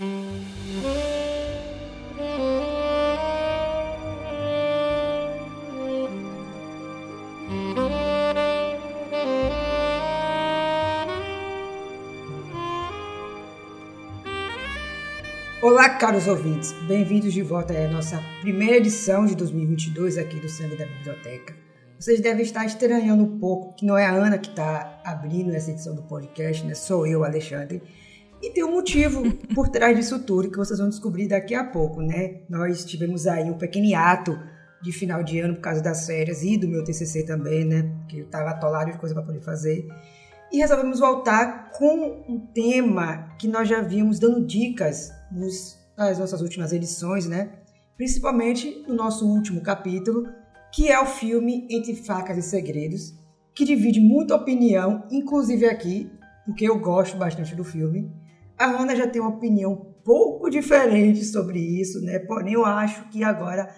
Olá, caros ouvintes, bem-vindos de volta à nossa primeira edição de 2022 aqui do Sangue da Biblioteca. Vocês devem estar estranhando um pouco que não é a Ana que está abrindo essa edição do podcast, né? Sou eu, Alexandre. E tem um motivo por trás disso tudo que vocês vão descobrir daqui a pouco, né? Nós tivemos aí um pequeno ato de final de ano por causa das férias e do meu TCC também, né? Que eu estava atolado de coisa para poder fazer. E resolvemos voltar com um tema que nós já vimos dando dicas nos, nas nossas últimas edições, né? Principalmente no nosso último capítulo, que é o filme Entre Facas e Segredos, que divide muita opinião, inclusive aqui, porque eu gosto bastante do filme. A Ana já tem uma opinião um pouco diferente sobre isso, né? Porém, eu acho que agora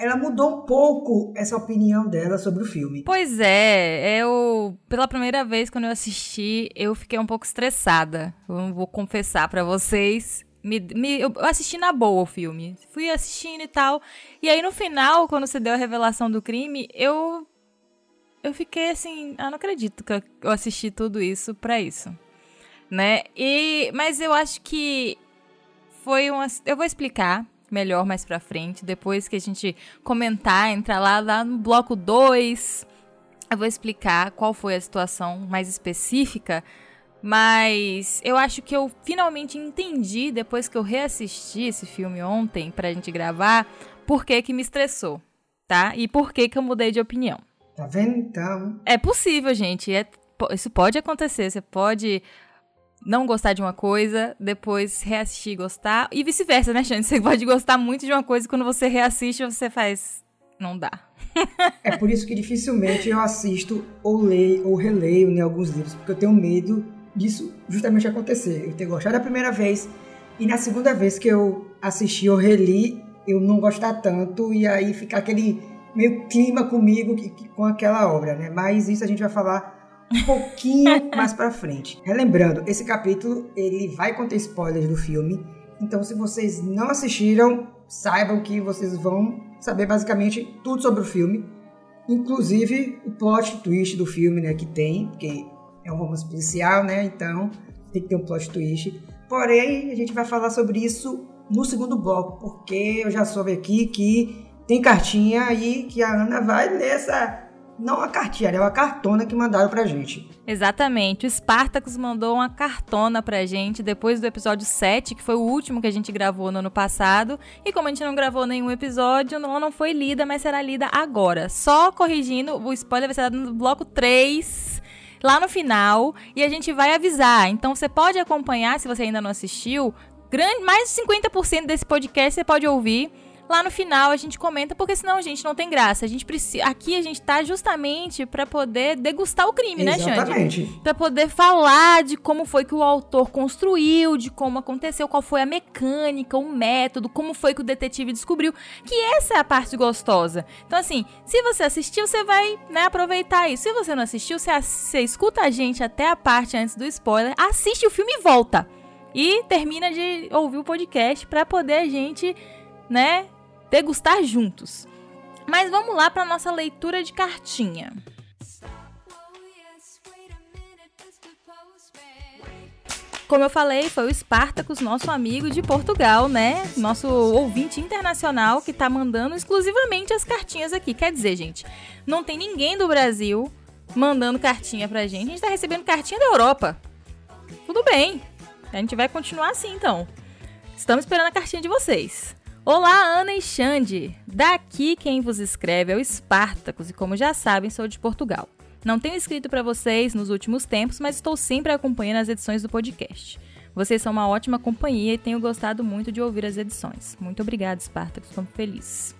ela mudou um pouco essa opinião dela sobre o filme. Pois é, eu pela primeira vez quando eu assisti, eu fiquei um pouco estressada. Eu vou confessar para vocês. Me, me, eu assisti na boa o filme. Fui assistindo e tal. E aí no final, quando você deu a revelação do crime, eu. Eu fiquei assim. Ah, não acredito que eu assisti tudo isso pra isso. Né? E, mas eu acho que foi uma. Eu vou explicar melhor mais pra frente. Depois que a gente comentar, entrar lá, lá no bloco 2. Eu vou explicar qual foi a situação mais específica mas eu acho que eu finalmente entendi, depois que eu reassisti esse filme ontem pra gente gravar, por que que me estressou, tá? E por que que eu mudei de opinião. Tá vendo então? É possível, gente. É, isso pode acontecer. Você pode não gostar de uma coisa, depois reassistir e gostar. E vice-versa, né, Xande? Você pode gostar muito de uma coisa e quando você reassiste, você faz. Não dá. é por isso que dificilmente eu assisto ou leio ou releio né, alguns livros, porque eu tenho medo disso justamente acontecer. Eu ter gostado da primeira vez e na segunda vez que eu assisti ou reli, eu não gostar tanto e aí ficar aquele meio clima comigo que, que, com aquela obra, né? Mas isso a gente vai falar um pouquinho mais para frente. Relembrando, esse capítulo ele vai conter spoilers do filme, então se vocês não assistiram, saibam que vocês vão saber basicamente tudo sobre o filme, inclusive o plot twist do filme, né, que tem, porque é um romance policial, né? Então tem que ter um plot twist. Porém, a gente vai falar sobre isso no segundo bloco, porque eu já soube aqui que tem cartinha aí que a Ana vai nessa. Não a cartinha, é uma cartona que mandaram pra gente. Exatamente. O Spartacus mandou uma cartona pra gente depois do episódio 7, que foi o último que a gente gravou no ano passado. E como a gente não gravou nenhum episódio, ela não foi lida, mas será lida agora. Só corrigindo, o spoiler vai ser dado no bloco 3 lá no final e a gente vai avisar. Então você pode acompanhar, se você ainda não assistiu, grande, mais de 50% desse podcast você pode ouvir Lá no final a gente comenta, porque senão, gente, não tem graça. A gente precisa. Aqui a gente tá justamente para poder degustar o crime, Exatamente. né, Xande? Pra poder falar de como foi que o autor construiu, de como aconteceu, qual foi a mecânica, o método, como foi que o detetive descobriu. Que essa é a parte gostosa. Então, assim, se você assistiu, você vai, né, aproveitar isso. Se você não assistiu, você, você escuta a gente até a parte antes do spoiler, assiste o filme e volta. E termina de ouvir o podcast para poder a gente, né, degustar juntos. Mas vamos lá para nossa leitura de cartinha. Como eu falei, foi o Spartacus, nosso amigo de Portugal, né? Nosso ouvinte internacional que tá mandando exclusivamente as cartinhas aqui. Quer dizer, gente, não tem ninguém do Brasil mandando cartinha pra gente. A gente tá recebendo cartinha da Europa. Tudo bem. A gente vai continuar assim, então. Estamos esperando a cartinha de vocês. Olá, Ana e Xande! Daqui quem vos escreve é o Espartacus e, como já sabem, sou de Portugal. Não tenho escrito para vocês nos últimos tempos, mas estou sempre acompanhando as edições do podcast. Vocês são uma ótima companhia e tenho gostado muito de ouvir as edições. Muito obrigada, Espartacus, estou feliz.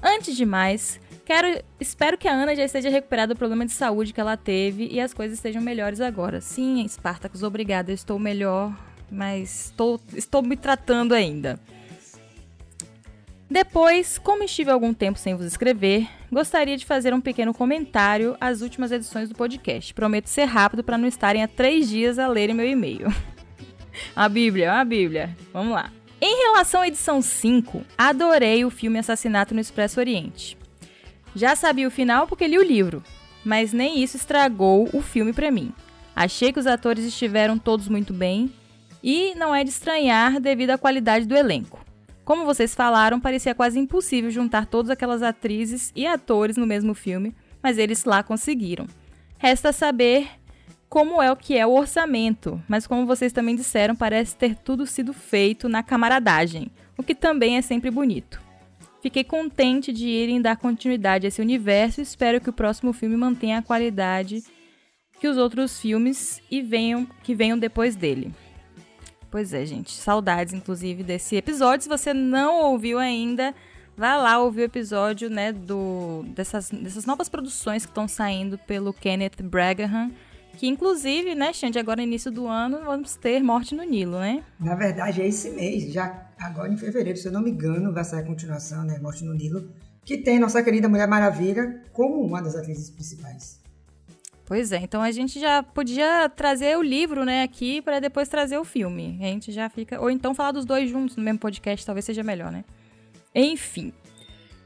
Antes de mais, quero, espero que a Ana já esteja recuperada do problema de saúde que ela teve e as coisas estejam melhores agora. Sim, Espartacus, obrigada, estou melhor, mas estou, estou me tratando ainda. Depois, como estive algum tempo sem vos escrever, gostaria de fazer um pequeno comentário às últimas edições do podcast. Prometo ser rápido para não estarem há três dias a lerem meu e-mail. a Bíblia, a Bíblia. Vamos lá. Em relação à edição 5, adorei o filme Assassinato no Expresso Oriente. Já sabia o final porque li o livro, mas nem isso estragou o filme para mim. Achei que os atores estiveram todos muito bem e não é de estranhar devido à qualidade do elenco. Como vocês falaram, parecia quase impossível juntar todas aquelas atrizes e atores no mesmo filme, mas eles lá conseguiram. Resta saber como é o que é o orçamento, mas como vocês também disseram, parece ter tudo sido feito na camaradagem, o que também é sempre bonito. Fiquei contente de irem dar continuidade a esse universo e espero que o próximo filme mantenha a qualidade que os outros filmes e venham que venham depois dele. Pois é, gente, saudades inclusive desse episódio. Se você não ouviu ainda, vá lá ouvir o episódio, né, do dessas, dessas novas produções que estão saindo pelo Kenneth Bragaham que inclusive, né, Xande, agora início do ano vamos ter Morte no Nilo, né? Na verdade, é esse mês, já agora em fevereiro, se eu não me engano, vai sair a continuação, né, Morte no Nilo, que tem nossa querida Mulher Maravilha como uma das atrizes principais. Pois é, então a gente já podia trazer o livro, né, aqui para depois trazer o filme. A gente já fica, ou então falar dos dois juntos no mesmo podcast, talvez seja melhor, né? Enfim,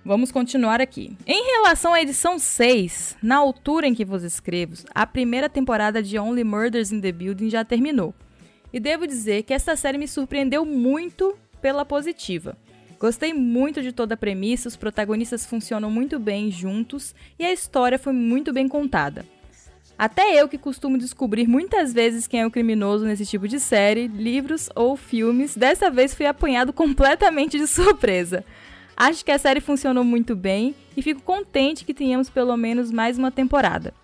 Vamos continuar aqui. Em relação à edição 6, na altura em que vos escrevo, a primeira temporada de Only Murders in the Building já terminou. E devo dizer que essa série me surpreendeu muito pela positiva. Gostei muito de toda a premissa, os protagonistas funcionam muito bem juntos e a história foi muito bem contada. Até eu que costumo descobrir muitas vezes quem é o criminoso nesse tipo de série, livros ou filmes, dessa vez fui apanhado completamente de surpresa. Acho que a série funcionou muito bem e fico contente que tenhamos pelo menos mais uma temporada.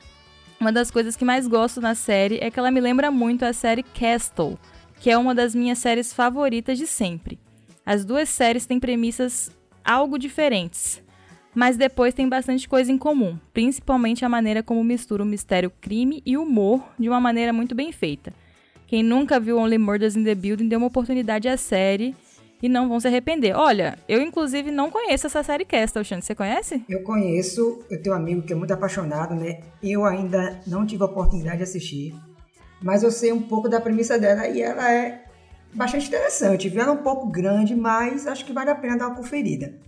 Uma das coisas que mais gosto na série é que ela me lembra muito a série Castle, que é uma das minhas séries favoritas de sempre. As duas séries têm premissas algo diferentes, mas depois tem bastante coisa em comum, principalmente a maneira como mistura o mistério crime e humor de uma maneira muito bem feita. Quem nunca viu Only Murders in the Building deu uma oportunidade à série e não vão se arrepender. Olha, eu inclusive não conheço essa série Castle, Xande. Você conhece? Eu conheço, eu tenho um amigo que é muito apaixonado, né? Eu ainda não tive a oportunidade de assistir, mas eu sei um pouco da premissa dela e ela é bastante interessante. Ela é um pouco grande, mas acho que vale a pena dar uma conferida.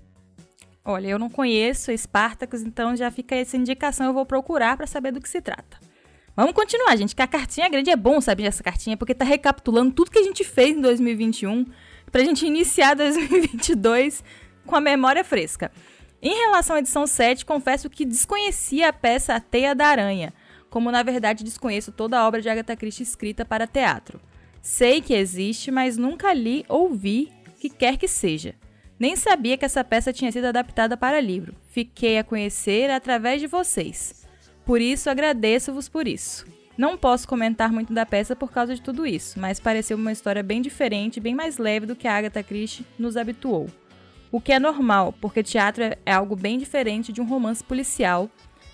Olha, eu não conheço Spartacus, então já fica essa indicação, eu vou procurar para saber do que se trata. Vamos continuar, gente, que a cartinha grande é bom saber essa cartinha, porque tá recapitulando tudo que a gente fez em 2021 pra gente iniciar 2022 com a memória fresca. Em relação à edição 7, confesso que desconhecia a peça A Teia da Aranha, como na verdade desconheço toda a obra de Agatha Christie escrita para teatro. Sei que existe, mas nunca li ou vi que quer que seja. Nem sabia que essa peça tinha sido adaptada para livro. Fiquei a conhecer através de vocês. Por isso agradeço-vos por isso. Não posso comentar muito da peça por causa de tudo isso, mas pareceu uma história bem diferente, bem mais leve do que a Agatha Christie nos habituou. O que é normal, porque teatro é algo bem diferente de um romance policial,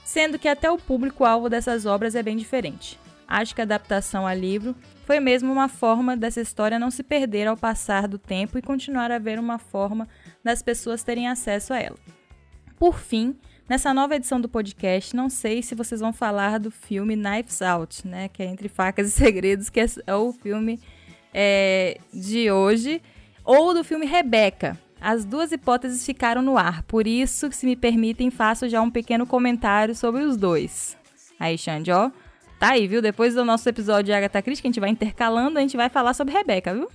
sendo que até o público-alvo dessas obras é bem diferente. Acho que a adaptação a livro foi mesmo uma forma dessa história não se perder ao passar do tempo e continuar a haver uma forma das pessoas terem acesso a ela. Por fim, Nessa nova edição do podcast, não sei se vocês vão falar do filme Knives Out, né? Que é Entre Facas e Segredos, que é o filme é, de hoje, ou do filme Rebecca. As duas hipóteses ficaram no ar, por isso, se me permitem, faço já um pequeno comentário sobre os dois. Aí, Xande, ó, tá aí, viu? Depois do nosso episódio de Agatha Christie, que a gente vai intercalando, a gente vai falar sobre Rebecca, viu?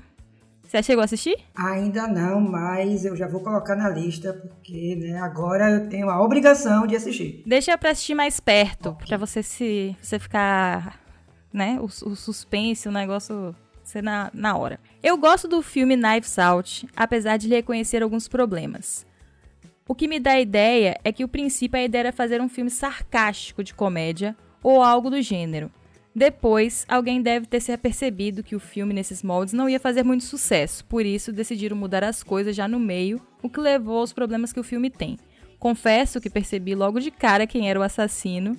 Você chegou a assistir? Ainda não, mas eu já vou colocar na lista, porque né, agora eu tenho a obrigação de assistir. Deixa pra assistir mais perto, okay. pra você se você ficar, né, o, o suspense, o negócio ser na, na hora. Eu gosto do filme Knives Out, apesar de reconhecer alguns problemas. O que me dá a ideia é que o princípio a ideia era fazer um filme sarcástico de comédia ou algo do gênero. Depois, alguém deve ter se apercebido que o filme nesses moldes não ia fazer muito sucesso, por isso decidiram mudar as coisas já no meio, o que levou aos problemas que o filme tem. Confesso que percebi logo de cara quem era o assassino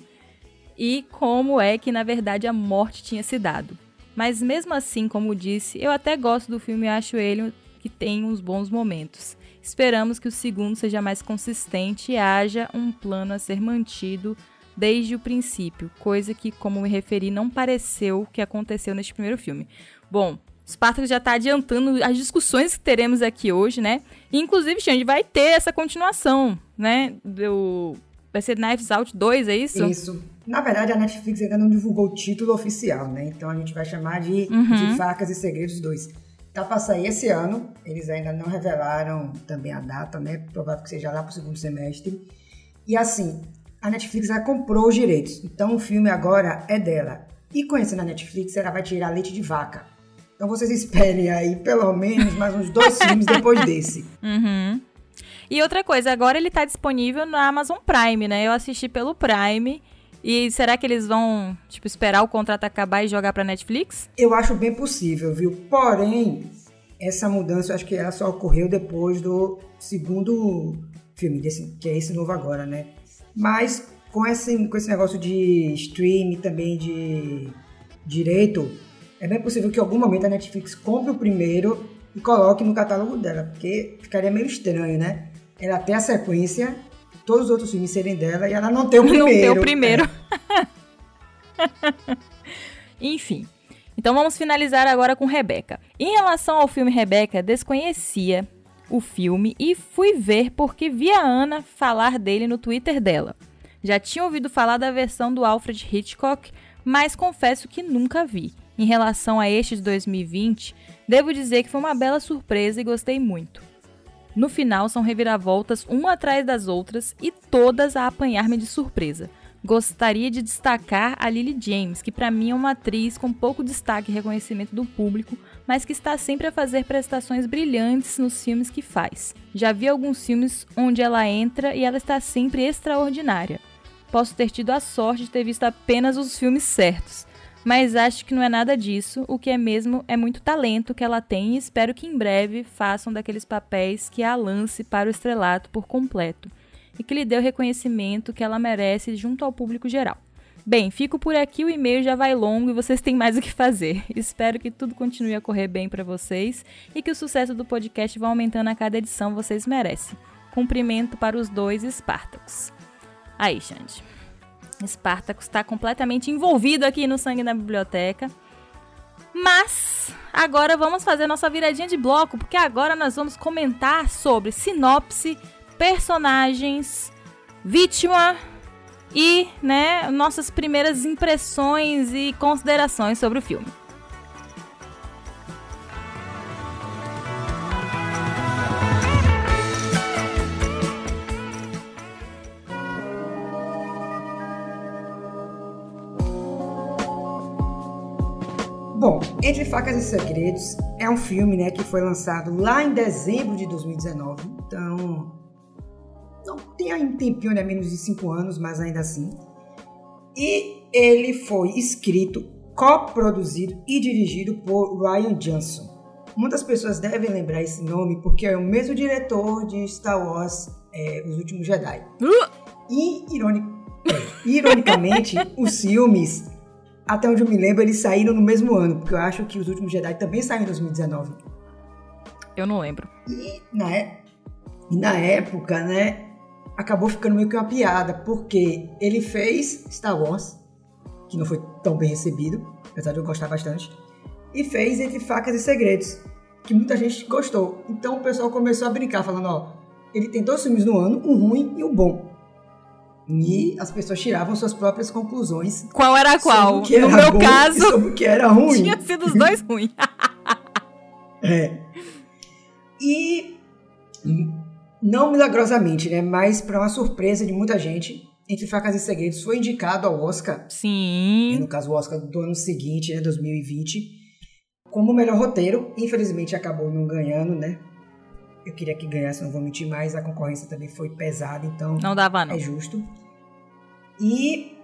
e como é que na verdade a morte tinha se dado. Mas mesmo assim, como disse, eu até gosto do filme e acho ele que tem uns bons momentos. Esperamos que o segundo seja mais consistente e haja um plano a ser mantido desde o princípio, coisa que, como me referi, não pareceu que aconteceu neste primeiro filme. Bom, Spartacus já tá adiantando as discussões que teremos aqui hoje, né? E, inclusive, Xande, vai ter essa continuação, né? Do... Vai ser Knives Out 2, é isso? Isso. Na verdade, a Netflix ainda não divulgou o título oficial, né? Então a gente vai chamar de, uhum. de Facas e Segredos 2. Tá para sair esse ano, eles ainda não revelaram também a data, né? Provável que seja lá pro segundo semestre. E assim, a Netflix já comprou os direitos, então o filme agora é dela. E conhecendo a Netflix, ela vai tirar leite de vaca. Então vocês esperem aí pelo menos mais uns dois filmes depois desse. Uhum. E outra coisa, agora ele tá disponível na Amazon Prime, né? Eu assisti pelo Prime. E será que eles vão, tipo, esperar o contrato acabar e jogar pra Netflix? Eu acho bem possível, viu? Porém, essa mudança eu acho que ela só ocorreu depois do segundo filme, desse, que é esse novo agora, né? Mas com esse, com esse negócio de stream também de direito, é bem possível que em algum momento a Netflix compre o primeiro e coloque no catálogo dela, porque ficaria meio estranho, né? Ela ter a sequência, todos os outros filmes serem dela e ela não ter o primeiro. Não ter o primeiro. É. Enfim. Então vamos finalizar agora com Rebeca. Em relação ao filme Rebeca, desconhecia o filme e fui ver porque vi a Ana falar dele no Twitter dela. Já tinha ouvido falar da versão do Alfred Hitchcock, mas confesso que nunca vi. Em relação a este de 2020, devo dizer que foi uma bela surpresa e gostei muito. No final, são reviravoltas uma atrás das outras e todas a apanhar-me de surpresa. Gostaria de destacar a Lily James, que para mim é uma atriz com pouco destaque e reconhecimento do público, mas que está sempre a fazer prestações brilhantes nos filmes que faz. Já vi alguns filmes onde ela entra e ela está sempre extraordinária. Posso ter tido a sorte de ter visto apenas os filmes certos, mas acho que não é nada disso. O que é mesmo é muito talento que ela tem e espero que em breve façam daqueles papéis que a lance para o estrelato por completo e que lhe dê o reconhecimento que ela merece junto ao público geral. Bem, fico por aqui, o e-mail já vai longo e vocês têm mais o que fazer. Espero que tudo continue a correr bem para vocês e que o sucesso do podcast vá aumentando a cada edição, vocês merecem. Cumprimento para os dois Espartacos. Aí, Xande. Espartacus está completamente envolvido aqui no Sangue na Biblioteca. Mas agora vamos fazer nossa viradinha de bloco, porque agora nós vamos comentar sobre sinopse, personagens, vítima e, né, nossas primeiras impressões e considerações sobre o filme. Bom, Entre Facas e Segredos é um filme né, que foi lançado lá em dezembro de 2019, então não tem um tempinho, né, menos de cinco anos, mas ainda assim. E ele foi escrito, coproduzido e dirigido por Ryan Johnson. Muitas pessoas devem lembrar esse nome porque é o mesmo diretor de Star Wars, é, Os Últimos Jedi. E, ironic, ironicamente, os filmes, até onde eu me lembro, eles saíram no mesmo ano, porque eu acho que Os Últimos Jedi também saíram em 2019. Eu não lembro. E na, é, e na época, né, acabou ficando meio que uma piada, porque ele fez Star Wars, que não foi tão bem recebido, apesar de eu gostar bastante, e fez Entre Facas e Segredos, que muita gente gostou. Então o pessoal começou a brincar, falando, ó, ele tem dois filmes no ano, um ruim e um bom. E as pessoas tiravam suas próprias conclusões. Qual era qual? Era no meu caso, sobre o que era ruim. Tinha sido os dois ruins. é. E não milagrosamente, né? Mas para uma surpresa de muita gente, Entre Facas e Segredos foi indicado ao Oscar. Sim. No caso, o Oscar do ano seguinte, né? 2020, como o melhor roteiro. Infelizmente acabou não ganhando, né? Eu queria que ganhasse, não vou mentir mais. A concorrência também foi pesada, então. Não dava, não. É justo. E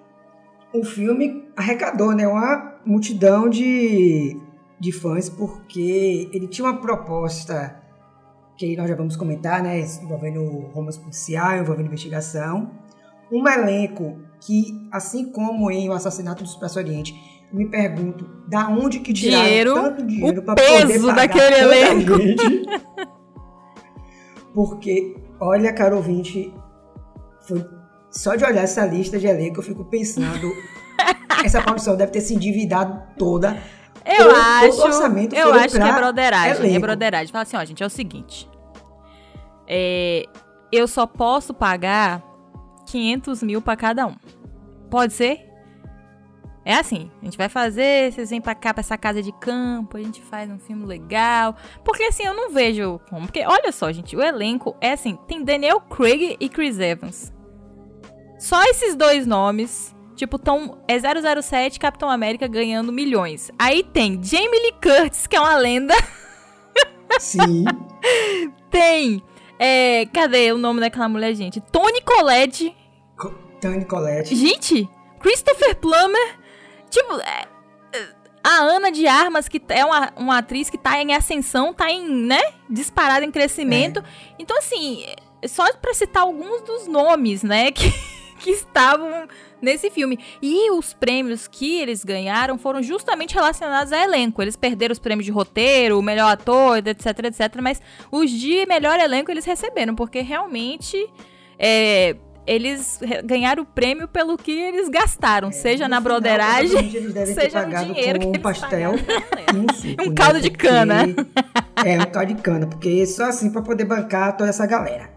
o filme arrecadou, né? Uma multidão de, de fãs, porque ele tinha uma proposta que nós já vamos comentar, né, envolvendo romance policial, envolvendo investigação. Um elenco que, assim como em O Assassinato do Expresso Oriente, me pergunto da onde que tiraram dinheiro, tanto dinheiro para poder pagar daquele elenco. Gente. Porque, olha, caro ouvinte, foi só de olhar essa lista de elenco eu fico pensando essa produção deve ter se endividado toda Eu todo, acho, todo orçamento eu acho que é broderagem. É elenco. broderagem. Fala assim, ó, gente, é o seguinte. É, eu só posso pagar 500 mil pra cada um. Pode ser? É assim, a gente vai fazer, vocês vêm pra cá, pra essa casa de campo, a gente faz um filme legal. Porque assim, eu não vejo como. Porque olha só, gente, o elenco é assim: tem Daniel Craig e Chris Evans. Só esses dois nomes, tipo, tão, é 007 Capitão América ganhando milhões. Aí tem Jamie Lee Curtis, que é uma lenda. Sim. Tem. É, cadê o nome daquela mulher, gente? Toni Collette. Co- Tony Colette. Gente, Christopher Plummer. Tipo, é, é, a Ana de Armas, que é uma, uma atriz que tá em ascensão, tá em, né? Disparada em crescimento. Então, assim, é só pra citar alguns dos nomes, né? Que, que estavam nesse filme. E os prêmios que eles ganharam foram justamente relacionados a elenco. Eles perderam os prêmios de roteiro, o melhor ator, etc, etc. Mas os de melhor elenco eles receberam, porque realmente é, eles ganharam o prêmio pelo que eles gastaram, seja na final, broderagem, seja no dinheiro com um que eles pastel um né? caldo de cana. É, um caldo de cana, porque só assim pra poder bancar toda essa galera.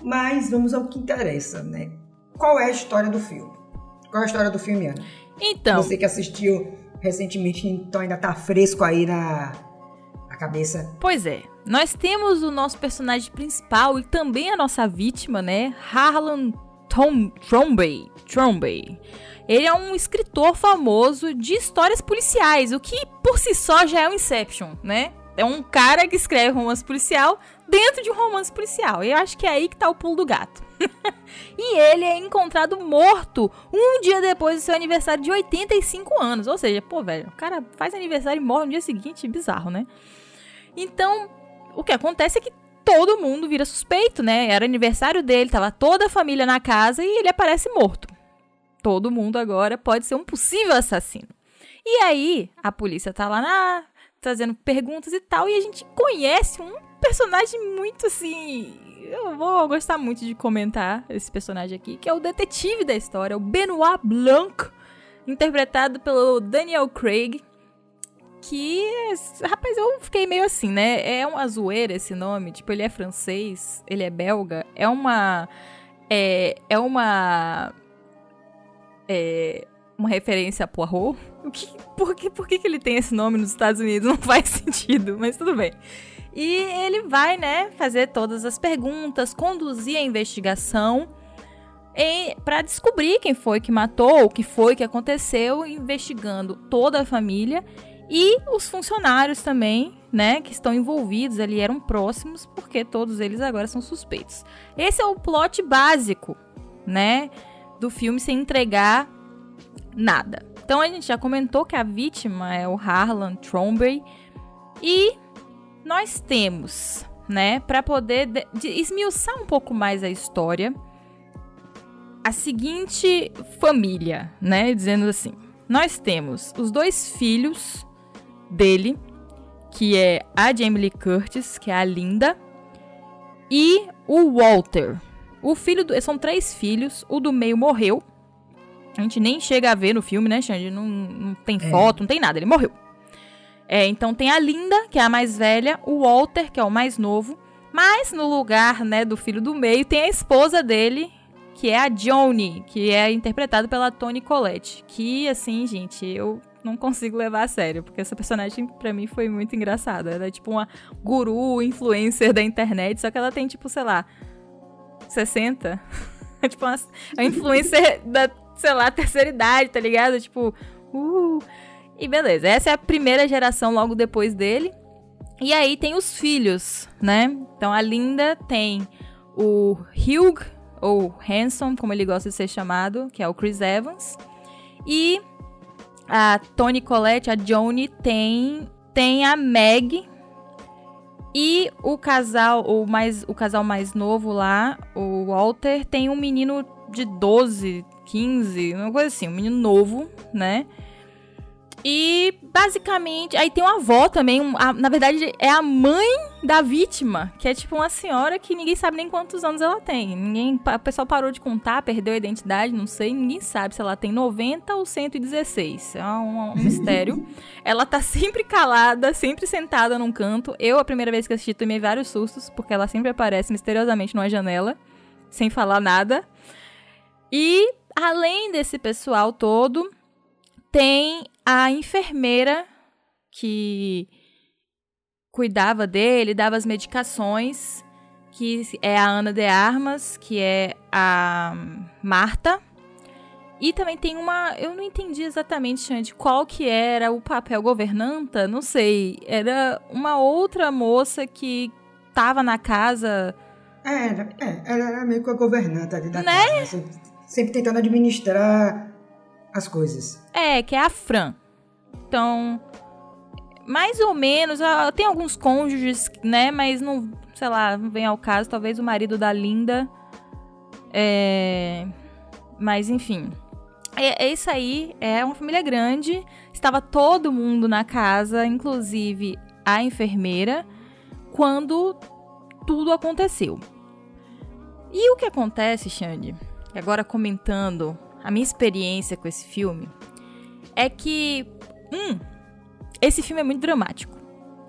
Mas vamos ao que interessa, né? Qual é a história do filme? Qual é a história do filme, Ana? Então, Você que assistiu recentemente, então ainda tá fresco aí na, na cabeça. Pois é, nós temos o nosso personagem principal e também a nossa vítima, né? Harlan Tom Trombey. Trombey. Ele é um escritor famoso de histórias policiais, o que por si só já é um Inception, né? É um cara que escreve romance policial dentro de um romance policial. Eu acho que é aí que tá o pulo do gato. e ele é encontrado morto um dia depois do seu aniversário de 85 anos. Ou seja, pô, velho, o cara faz aniversário e morre no dia seguinte, bizarro, né? Então, o que acontece é que todo mundo vira suspeito, né? Era aniversário dele, tava toda a família na casa e ele aparece morto. Todo mundo agora pode ser um possível assassino. E aí, a polícia tá lá na, trazendo perguntas e tal, e a gente conhece um personagem muito assim. Eu vou gostar muito de comentar esse personagem aqui, que é o detetive da história, o Benoit Blanc, interpretado pelo Daniel Craig. Que, rapaz, eu fiquei meio assim, né? É uma zoeira esse nome. Tipo, ele é francês, ele é belga. É uma. É, é uma. É, uma referência a Poirot. O que, por, que, por que, que ele tem esse nome nos Estados Unidos? Não faz sentido, mas tudo bem. E ele vai, né, fazer todas as perguntas, conduzir a investigação para descobrir quem foi que matou, o que foi que aconteceu, investigando toda a família e os funcionários também, né, que estão envolvidos ali, eram próximos, porque todos eles agora são suspeitos. Esse é o plot básico, né, do filme sem entregar nada. Então a gente já comentou que a vítima é o Harlan Trombey e nós temos, né, para poder de, de esmiuçar um pouco mais a história, a seguinte família, né, dizendo assim. Nós temos os dois filhos dele, que é a Jamie Lee Curtis, que é a Linda, e o Walter. O filho do, são três filhos, o do meio morreu. A gente nem chega a ver no filme, né, Xande? Não, não tem É. foto, não tem nada, ele morreu. É, então tem a Linda, que é a mais velha, o Walter, que é o mais novo, mas no lugar, né, do filho do meio tem a esposa dele, que é a Joni, que é interpretada pela Toni Collette, que assim, gente, eu não consigo levar a sério, porque essa personagem pra mim foi muito engraçada. Ela é tipo uma guru, influencer da internet, só que ela tem tipo, sei lá, 60. É tipo uma, uma influencer da, sei lá, terceira idade, tá ligado? Tipo, uh. E beleza, essa é a primeira geração logo depois dele. E aí tem os filhos, né? Então a Linda tem o Hugh, ou Hanson, como ele gosta de ser chamado, que é o Chris Evans. E a Toni Collette, a Joni, tem, tem a Meg. E o casal, o, mais, o casal mais novo lá, o Walter, tem um menino de 12, 15, uma coisa assim, um menino novo, né? E basicamente, aí tem uma avó também, um, a, na verdade é a mãe da vítima, que é tipo uma senhora que ninguém sabe nem quantos anos ela tem. Ninguém, o pessoal parou de contar, perdeu a identidade, não sei, ninguém sabe se ela tem 90 ou 116. É um, um mistério. ela tá sempre calada, sempre sentada num canto. Eu, a primeira vez que assisti, tomei vários sustos, porque ela sempre aparece misteriosamente numa janela, sem falar nada. E além desse pessoal todo, tem a enfermeira que cuidava dele, dava as medicações, que é a Ana de Armas, que é a Marta. E também tem uma, eu não entendi exatamente, Xande, qual que era o papel governanta, não sei. Era uma outra moça que tava na casa. Era, é, ela era meio que a governanta ali da né? casa. Sempre, sempre tentando administrar as coisas. É, que é a Fran. Então, mais ou menos, tem alguns cônjuges, né? Mas não, sei lá, não vem ao caso. Talvez o marido da Linda. É... Mas enfim. É, é isso aí. É uma família grande. Estava todo mundo na casa, inclusive a enfermeira, quando tudo aconteceu. E o que acontece, Xande? Agora comentando a minha experiência com esse filme é que, um, esse filme é muito dramático.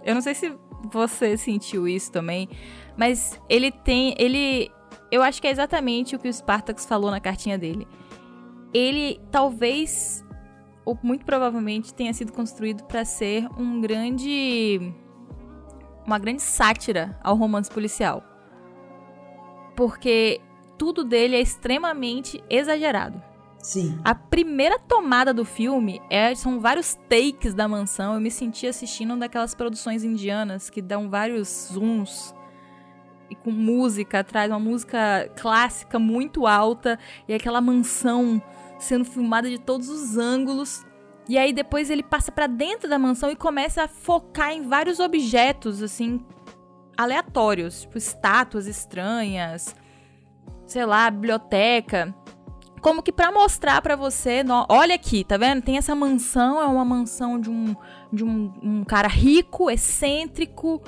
Eu não sei se você sentiu isso também, mas ele tem, ele, eu acho que é exatamente o que o Spartacus falou na cartinha dele. Ele talvez ou muito provavelmente tenha sido construído para ser um grande uma grande sátira ao romance policial. Porque tudo dele é extremamente exagerado. Sim. A primeira tomada do filme é, são vários takes da mansão. Eu me senti assistindo uma daquelas produções indianas que dão vários zooms e com música atrás, uma música clássica muito alta e aquela mansão sendo filmada de todos os ângulos. E aí depois ele passa para dentro da mansão e começa a focar em vários objetos assim aleatórios, tipo estátuas estranhas, sei lá, biblioteca como que para mostrar para você, no, olha aqui, tá vendo? Tem essa mansão, é uma mansão de um de um, um, cara rico, excêntrico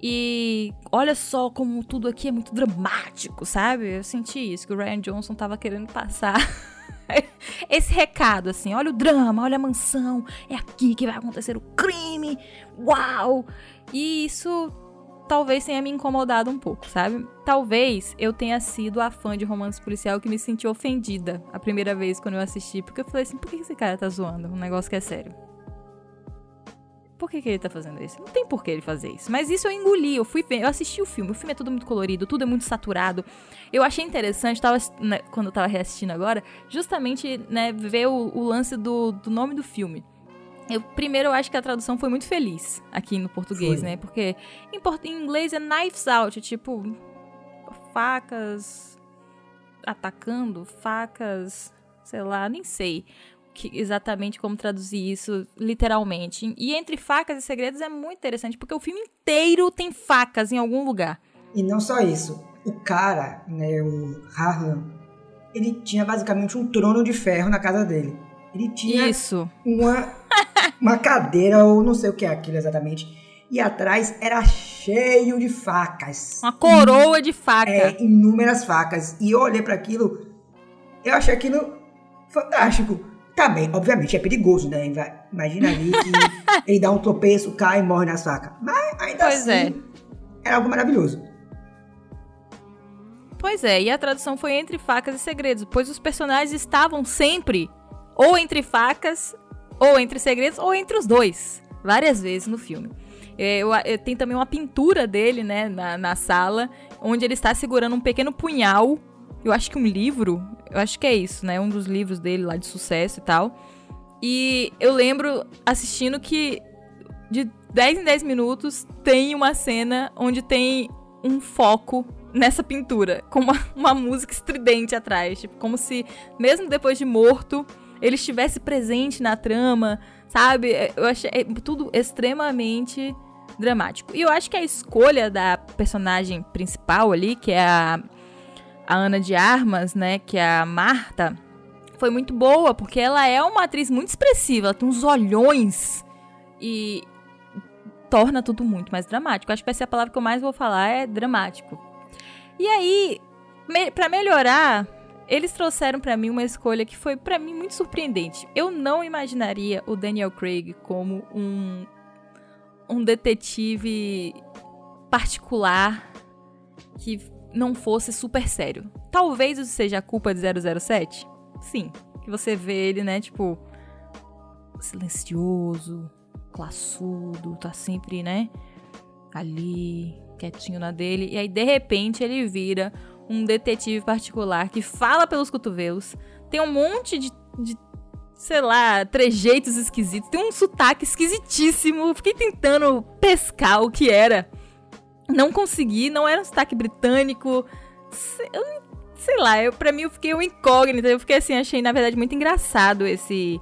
e olha só como tudo aqui é muito dramático, sabe? Eu senti isso que o Ryan Johnson tava querendo passar. Esse recado assim, olha o drama, olha a mansão, é aqui que vai acontecer o crime. Uau! E isso talvez tenha me incomodado um pouco, sabe? Talvez eu tenha sido a fã de romance policial que me sentiu ofendida a primeira vez quando eu assisti, porque eu falei assim, por que esse cara tá zoando um negócio que é sério? Por que, que ele tá fazendo isso? Não tem por que ele fazer isso. Mas isso eu engoli, eu fui eu assisti o filme. O filme é tudo muito colorido, tudo é muito saturado. Eu achei interessante, tava, né, quando eu tava reassistindo agora, justamente, né, ver o, o lance do, do nome do filme. Eu, primeiro, eu acho que a tradução foi muito feliz aqui no português, foi. né? Porque em, em, inglês é knives out, tipo, facas atacando, facas, sei lá, nem sei que, exatamente como traduzir isso literalmente. E entre facas e segredos é muito interessante, porque o filme inteiro tem facas em algum lugar. E não só isso, o cara, né, o Harlan, ele tinha basicamente um trono de ferro na casa dele. Ele tinha Isso. uma uma cadeira ou não sei o que é aquilo exatamente. E atrás era cheio de facas. Uma coroa de faca. É, inúmeras facas. E eu olhei para aquilo, eu achei aquilo fantástico. Também, obviamente, é perigoso, né? Imagina ali que ele dá um tropeço, cai e morre nas facas. Mas ainda pois assim, é. era algo maravilhoso. Pois é, e a tradução foi entre facas e segredos, pois os personagens estavam sempre ou entre facas ou entre segredos, ou entre os dois. Várias vezes no filme. É, eu, eu, tem também uma pintura dele, né, na, na sala, onde ele está segurando um pequeno punhal. Eu acho que um livro. Eu acho que é isso, né? Um dos livros dele lá de sucesso e tal. E eu lembro assistindo que de 10 em 10 minutos tem uma cena onde tem um foco nessa pintura, com uma, uma música estridente atrás. Tipo, como se, mesmo depois de morto, ele estivesse presente na trama, sabe? É, eu achei é tudo extremamente dramático. E eu acho que a escolha da personagem principal ali, que é a, a Ana de Armas, né? Que é a Marta, foi muito boa, porque ela é uma atriz muito expressiva, ela tem uns olhões e torna tudo muito mais dramático. Acho que vai ser a palavra que eu mais vou falar é dramático. E aí, me, para melhorar, eles trouxeram para mim uma escolha que foi para mim muito surpreendente. Eu não imaginaria o Daniel Craig como um um detetive particular que não fosse super sério. Talvez isso seja a culpa de 007? Sim. Que você vê ele, né, tipo, silencioso, classudo, tá sempre, né, ali, quietinho na dele. E aí, de repente, ele vira um detetive particular que fala pelos cotovelos, tem um monte de, de sei lá, trejeitos esquisitos, tem um sotaque esquisitíssimo. Fiquei tentando pescar o que era. Não consegui, não era um sotaque britânico. Eu sei lá, eu, pra mim eu fiquei um incógnito. Eu fiquei assim, achei na verdade muito engraçado esse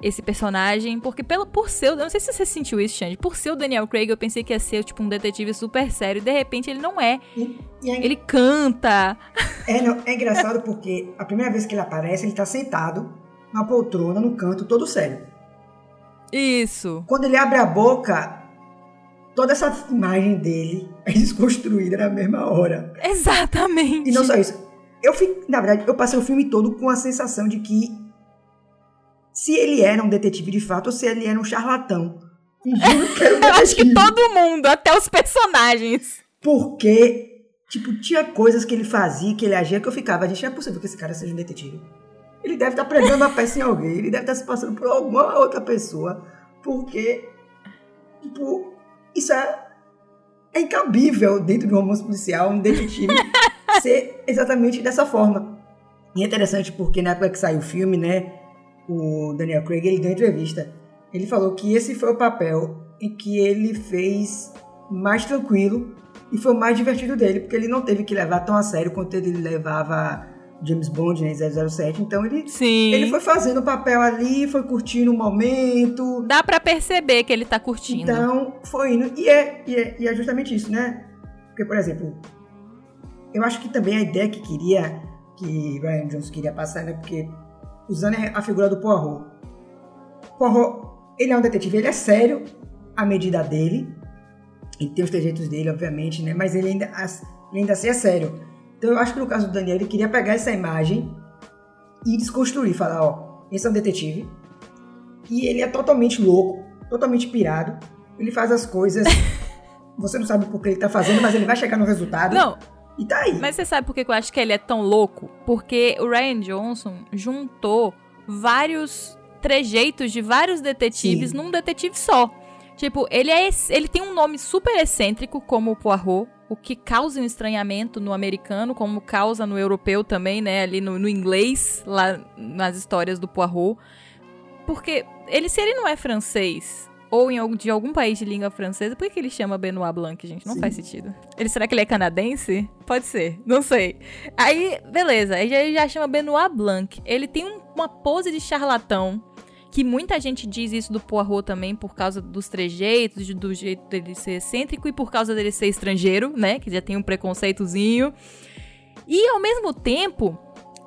esse personagem, porque pelo, por ser, eu não sei se você sentiu isso, Xande, por ser o Daniel Craig, eu pensei que ia ser tipo um detetive super sério, e de repente ele não é. E, e é, ele canta. É, não, é engraçado porque a primeira vez que ele aparece, ele tá sentado na poltrona, no canto, todo sério. Isso. Quando ele abre a boca, toda essa imagem dele é desconstruída na mesma hora. Exatamente. E não só isso, eu fico, na verdade, eu passei o filme todo com a sensação de que se ele era um detetive de fato ou se ele era um charlatão. Juro que era um eu acho que todo mundo, até os personagens. Porque, tipo, tinha coisas que ele fazia, que ele agia, que eu ficava, a gente não é possível que esse cara seja um detetive. Ele deve estar pregando uma peça em alguém, ele deve estar se passando por alguma outra pessoa, porque, tipo, isso é, é incabível dentro de um romance policial, um detetive ser exatamente dessa forma. E é interessante porque na época que saiu o filme, né, o Daniel Craig, ele deu entrevista. Ele falou que esse foi o papel em que ele fez mais tranquilo e foi o mais divertido dele, porque ele não teve que levar tão a sério quanto ele levava James Bond, né, 007. Então ele, Sim. ele foi fazendo o papel ali, foi curtindo o momento. Dá para perceber que ele tá curtindo. Então, foi indo. E é, e é, e é justamente isso, né? Porque, por exemplo, eu acho que também a ideia que queria, que Brian Jones queria passar, né? Porque usando a figura do Poirot. Poirot, ele é um detetive, ele é sério à medida dele. Ele tem os trejeitos dele, obviamente, né? Mas ele ainda, ele ainda assim é sério. Então eu acho que no caso do Daniel, ele queria pegar essa imagem e desconstruir, falar, ó, esse é um detetive. E ele é totalmente louco, totalmente pirado. Ele faz as coisas. você não sabe por que ele tá fazendo, mas ele vai chegar no resultado. Não, e tá aí. Mas você sabe por que eu acho que ele é tão louco? Porque o Ryan Johnson juntou vários trejeitos de vários detetives Sim. num detetive só. Tipo, ele, é, ele tem um nome super excêntrico, como o Poirot, o que causa um estranhamento no americano, como causa no europeu também, né? Ali no, no inglês, lá nas histórias do Poirot. Porque ele, se ele não é francês, ou em, de algum país de língua francesa, por que ele chama Benoit Blanc, gente? Não Sim. faz sentido. Ele, será que ele é canadense? Pode ser, não sei. Aí, beleza, aí já, ele já chama Benoit Blanc. Ele tem um, uma pose de charlatão, que muita gente diz isso do Poirot também, por causa dos trejeitos, do jeito dele ser excêntrico e por causa dele ser estrangeiro, né? Que já tem um preconceitozinho. E, ao mesmo tempo,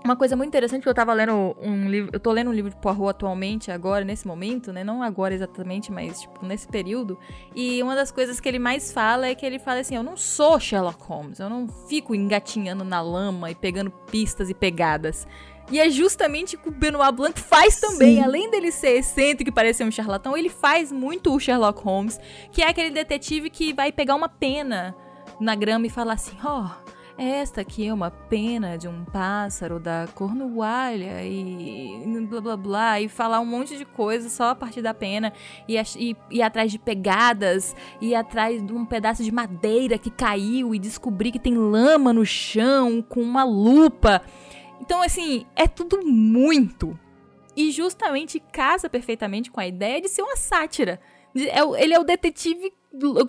uma coisa muito interessante que eu tava lendo um livro, eu tô lendo um livro de Poirot atualmente, agora, nesse momento, né? Não agora exatamente, mas tipo, nesse período. E uma das coisas que ele mais fala é que ele fala assim: eu não sou Sherlock Holmes, eu não fico engatinhando na lama e pegando pistas e pegadas. E é justamente o que o Benoit Blanc faz também. Sim. Além dele ser excêntrico e parecer um charlatão, ele faz muito o Sherlock Holmes, que é aquele detetive que vai pegar uma pena na grama e falar assim: ó. Oh, esta aqui é uma pena de um pássaro da Cornualha e blá blá blá, e falar um monte de coisa só a partir da pena, e, e, e atrás de pegadas, e atrás de um pedaço de madeira que caiu, e descobrir que tem lama no chão com uma lupa. Então, assim, é tudo muito. E justamente casa perfeitamente com a ideia de ser uma sátira. É ele é o detetive,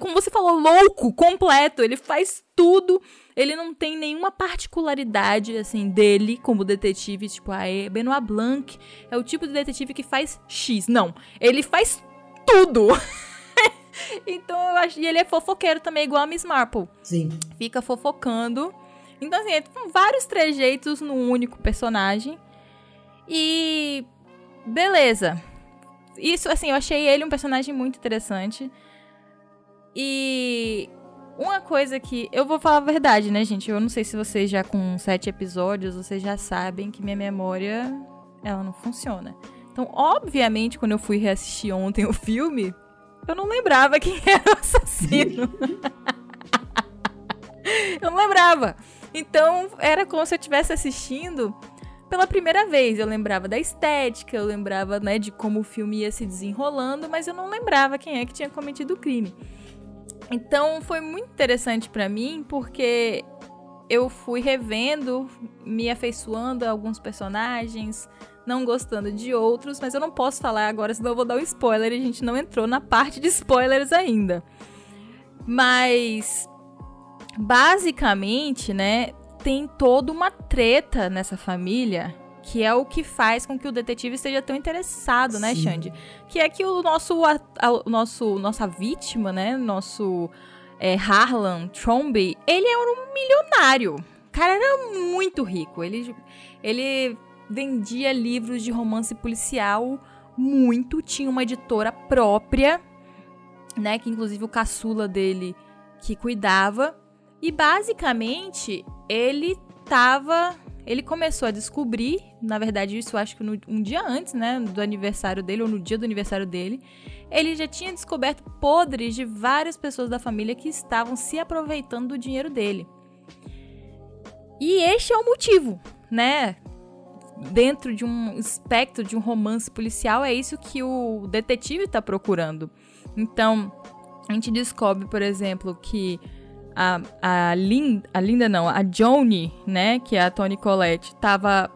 como você falou, louco, completo. Ele faz tudo ele não tem nenhuma particularidade, assim, dele como detetive, tipo, ah, é Benoit Blanc é o tipo de detetive que faz X. Não, ele faz tudo. então eu acho. E ele é fofoqueiro também, igual a Miss Marple. Sim. Fica fofocando. Então, assim, é, vários trejeitos num único personagem. E beleza. Isso, assim, eu achei ele um personagem muito interessante. E uma coisa que. Eu vou falar a verdade, né, gente? Eu não sei se vocês já com sete episódios, vocês já sabem que minha memória ela não funciona. Então, obviamente, quando eu fui reassistir ontem o filme, eu não lembrava quem era o assassino. eu não lembrava. Então, era como se eu estivesse assistindo pela primeira vez. Eu lembrava da estética, eu lembrava, né, de como o filme ia se desenrolando, mas eu não lembrava quem é que tinha cometido o crime. Então, foi muito interessante para mim, porque eu fui revendo, me afeiçoando a alguns personagens, não gostando de outros, mas eu não posso falar agora, senão eu vou dar um spoiler e a gente não entrou na parte de spoilers ainda. Mas basicamente, né, tem toda uma treta nessa família que é o que faz com que o detetive esteja tão interessado, né, Sim. Xande? Que é que o nosso, a, a, nosso nossa vítima, né, nosso é, Harlan Tromby, ele era um milionário. O cara era muito rico. Ele, ele vendia livros de romance policial muito, tinha uma editora própria, né, que inclusive o caçula dele que cuidava. E basicamente ele tava. Ele começou a descobrir, na verdade, isso acho que no, um dia antes, né, do aniversário dele, ou no dia do aniversário dele, ele já tinha descoberto podres de várias pessoas da família que estavam se aproveitando do dinheiro dele. E este é o motivo, né? Dentro de um espectro de um romance policial, é isso que o detetive está procurando. Então, a gente descobre, por exemplo, que a, a, Linda, a Linda não, a Joni, né, que é a Tony Collette, tava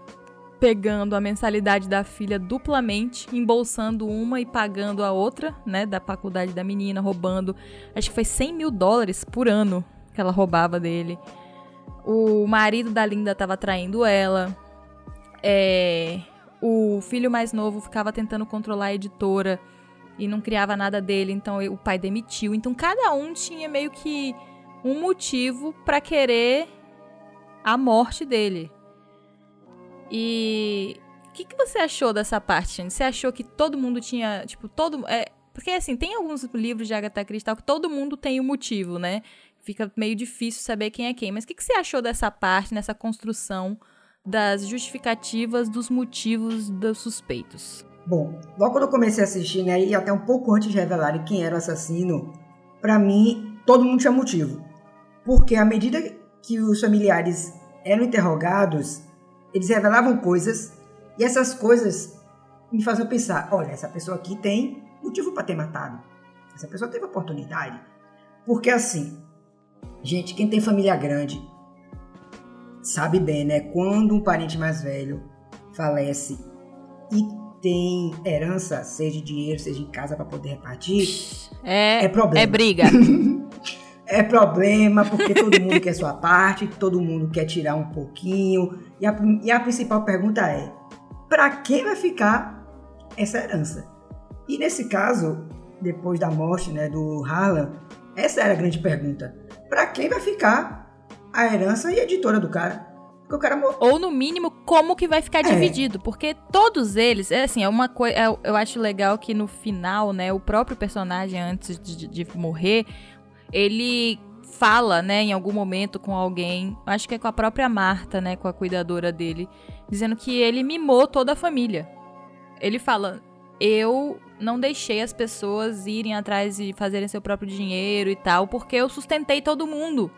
pegando a mensalidade da filha duplamente, embolsando uma e pagando a outra, né, da faculdade da menina, roubando, acho que foi 100 mil dólares por ano que ela roubava dele. O marido da Linda tava traindo ela. É, o filho mais novo ficava tentando controlar a editora e não criava nada dele, então o pai demitiu. Então cada um tinha meio que um motivo para querer a morte dele. E o que, que você achou dessa parte? Você achou que todo mundo tinha, tipo, todo é, porque assim, tem alguns livros de Agatha Christie que todo mundo tem um motivo, né? Fica meio difícil saber quem é quem. Mas o que, que você achou dessa parte, nessa construção das justificativas dos motivos dos suspeitos? Bom, logo quando eu comecei a assistir, né, e até um pouco antes de revelarem quem era o assassino, para mim todo mundo tinha motivo. Porque à medida que os familiares eram interrogados, eles revelavam coisas e essas coisas me faziam pensar: olha, essa pessoa aqui tem motivo para ter matado. Essa pessoa teve oportunidade. Porque assim, gente, quem tem família grande sabe bem, né? Quando um parente mais velho falece e tem herança, seja dinheiro, seja em casa para poder repartir, é, é problema. É briga. é problema, porque todo mundo quer sua parte, todo mundo quer tirar um pouquinho. E a, e a principal pergunta é: para quem vai ficar essa herança? E nesse caso, depois da morte né, do Harlan, essa era a grande pergunta: para quem vai ficar a herança e a editora do cara? Porque o cara Ou no mínimo, como que vai ficar é. dividido? Porque todos eles, é assim, é uma coisa. É, eu acho legal que no final, né, o próprio personagem, antes de, de morrer, ele fala, né, em algum momento com alguém, acho que é com a própria Marta, né, com a cuidadora dele, dizendo que ele mimou toda a família. Ele fala: "Eu não deixei as pessoas irem atrás e fazerem seu próprio dinheiro e tal, porque eu sustentei todo mundo.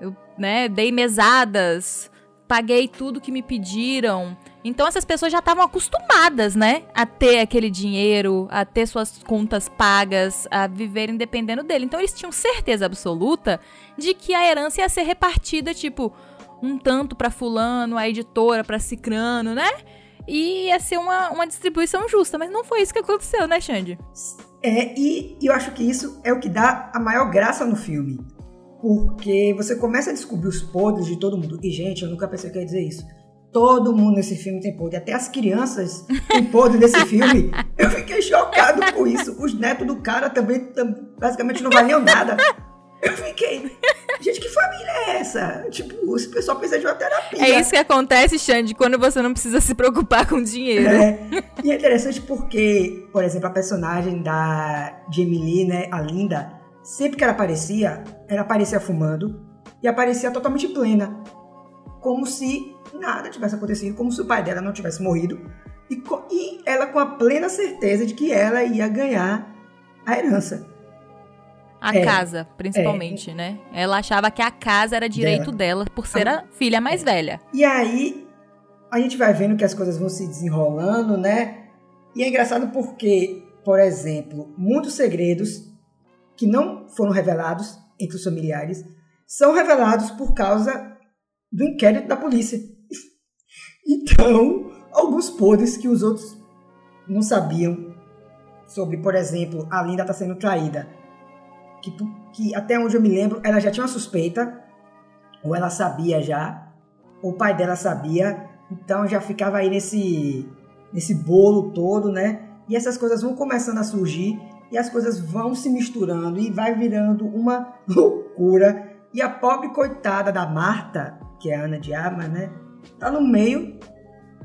Eu, né, dei mesadas, paguei tudo que me pediram. Então essas pessoas já estavam acostumadas, né, a ter aquele dinheiro, a ter suas contas pagas, a viverem dependendo dele. Então eles tinham certeza absoluta de que a herança ia ser repartida, tipo, um tanto para fulano, a editora para cicrano, né? E ia ser uma, uma distribuição justa, mas não foi isso que aconteceu, né, Xande? É, e, e eu acho que isso é o que dá a maior graça no filme porque você começa a descobrir os podres de todo mundo. E, gente, eu nunca pensei que ia dizer isso. Todo mundo nesse filme tem podre. Até as crianças têm podre nesse filme. Eu fiquei chocado com isso. Os netos do cara também, basicamente, não valiam nada. Eu fiquei. Gente, que família é essa? Tipo, esse pessoal precisa de uma terapia. É isso que acontece, Xande, quando você não precisa se preocupar com dinheiro. É. E é interessante porque, por exemplo, a personagem da Jamie Lee, né, a Linda, sempre que ela aparecia, ela aparecia fumando e aparecia totalmente plena. Como se nada tivesse acontecido, como se o pai dela não tivesse morrido. E, e ela com a plena certeza de que ela ia ganhar a herança. A é, casa, principalmente, é. né? Ela achava que a casa era direito dela, dela por ser a, a filha mais é. velha. E aí, a gente vai vendo que as coisas vão se desenrolando, né? E é engraçado porque, por exemplo, muitos segredos que não foram revelados entre os familiares são revelados por causa do inquérito da polícia. Então, alguns podres que os outros não sabiam sobre, por exemplo, a Linda está sendo traída que, que até onde eu me lembro, ela já tinha uma suspeita, ou ela sabia já, ou o pai dela sabia, então já ficava aí nesse, nesse bolo todo, né? E essas coisas vão começando a surgir e as coisas vão se misturando e vai virando uma loucura. E a pobre coitada da Marta, que é a Ana de Arma, né? Tá no meio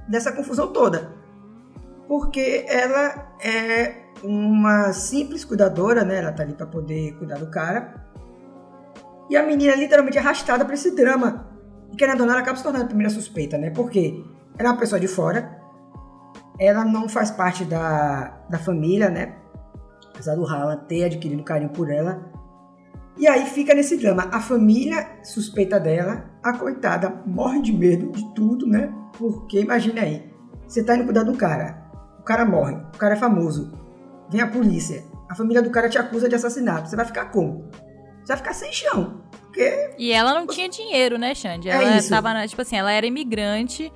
dessa confusão toda. Porque ela é uma simples cuidadora, né? Ela tá ali para poder cuidar do cara. E a menina é literalmente arrastada para esse drama. E querendo ou não, ela acaba se tornando a primeira suspeita, né? Porque ela é uma pessoa de fora, ela não faz parte da, da família, né? Apesar do Haaland ter adquirido carinho por ela. E aí fica nesse drama. A família suspeita dela, a coitada morre de medo de tudo, né? Porque imagina aí, você tá indo cuidar de um cara, o cara morre, o cara é famoso, vem a polícia, a família do cara te acusa de assassinato, você vai ficar como? Você vai ficar sem chão. Porque... E ela não tinha dinheiro, né, Xande? É ela é tava, tipo assim, ela era imigrante,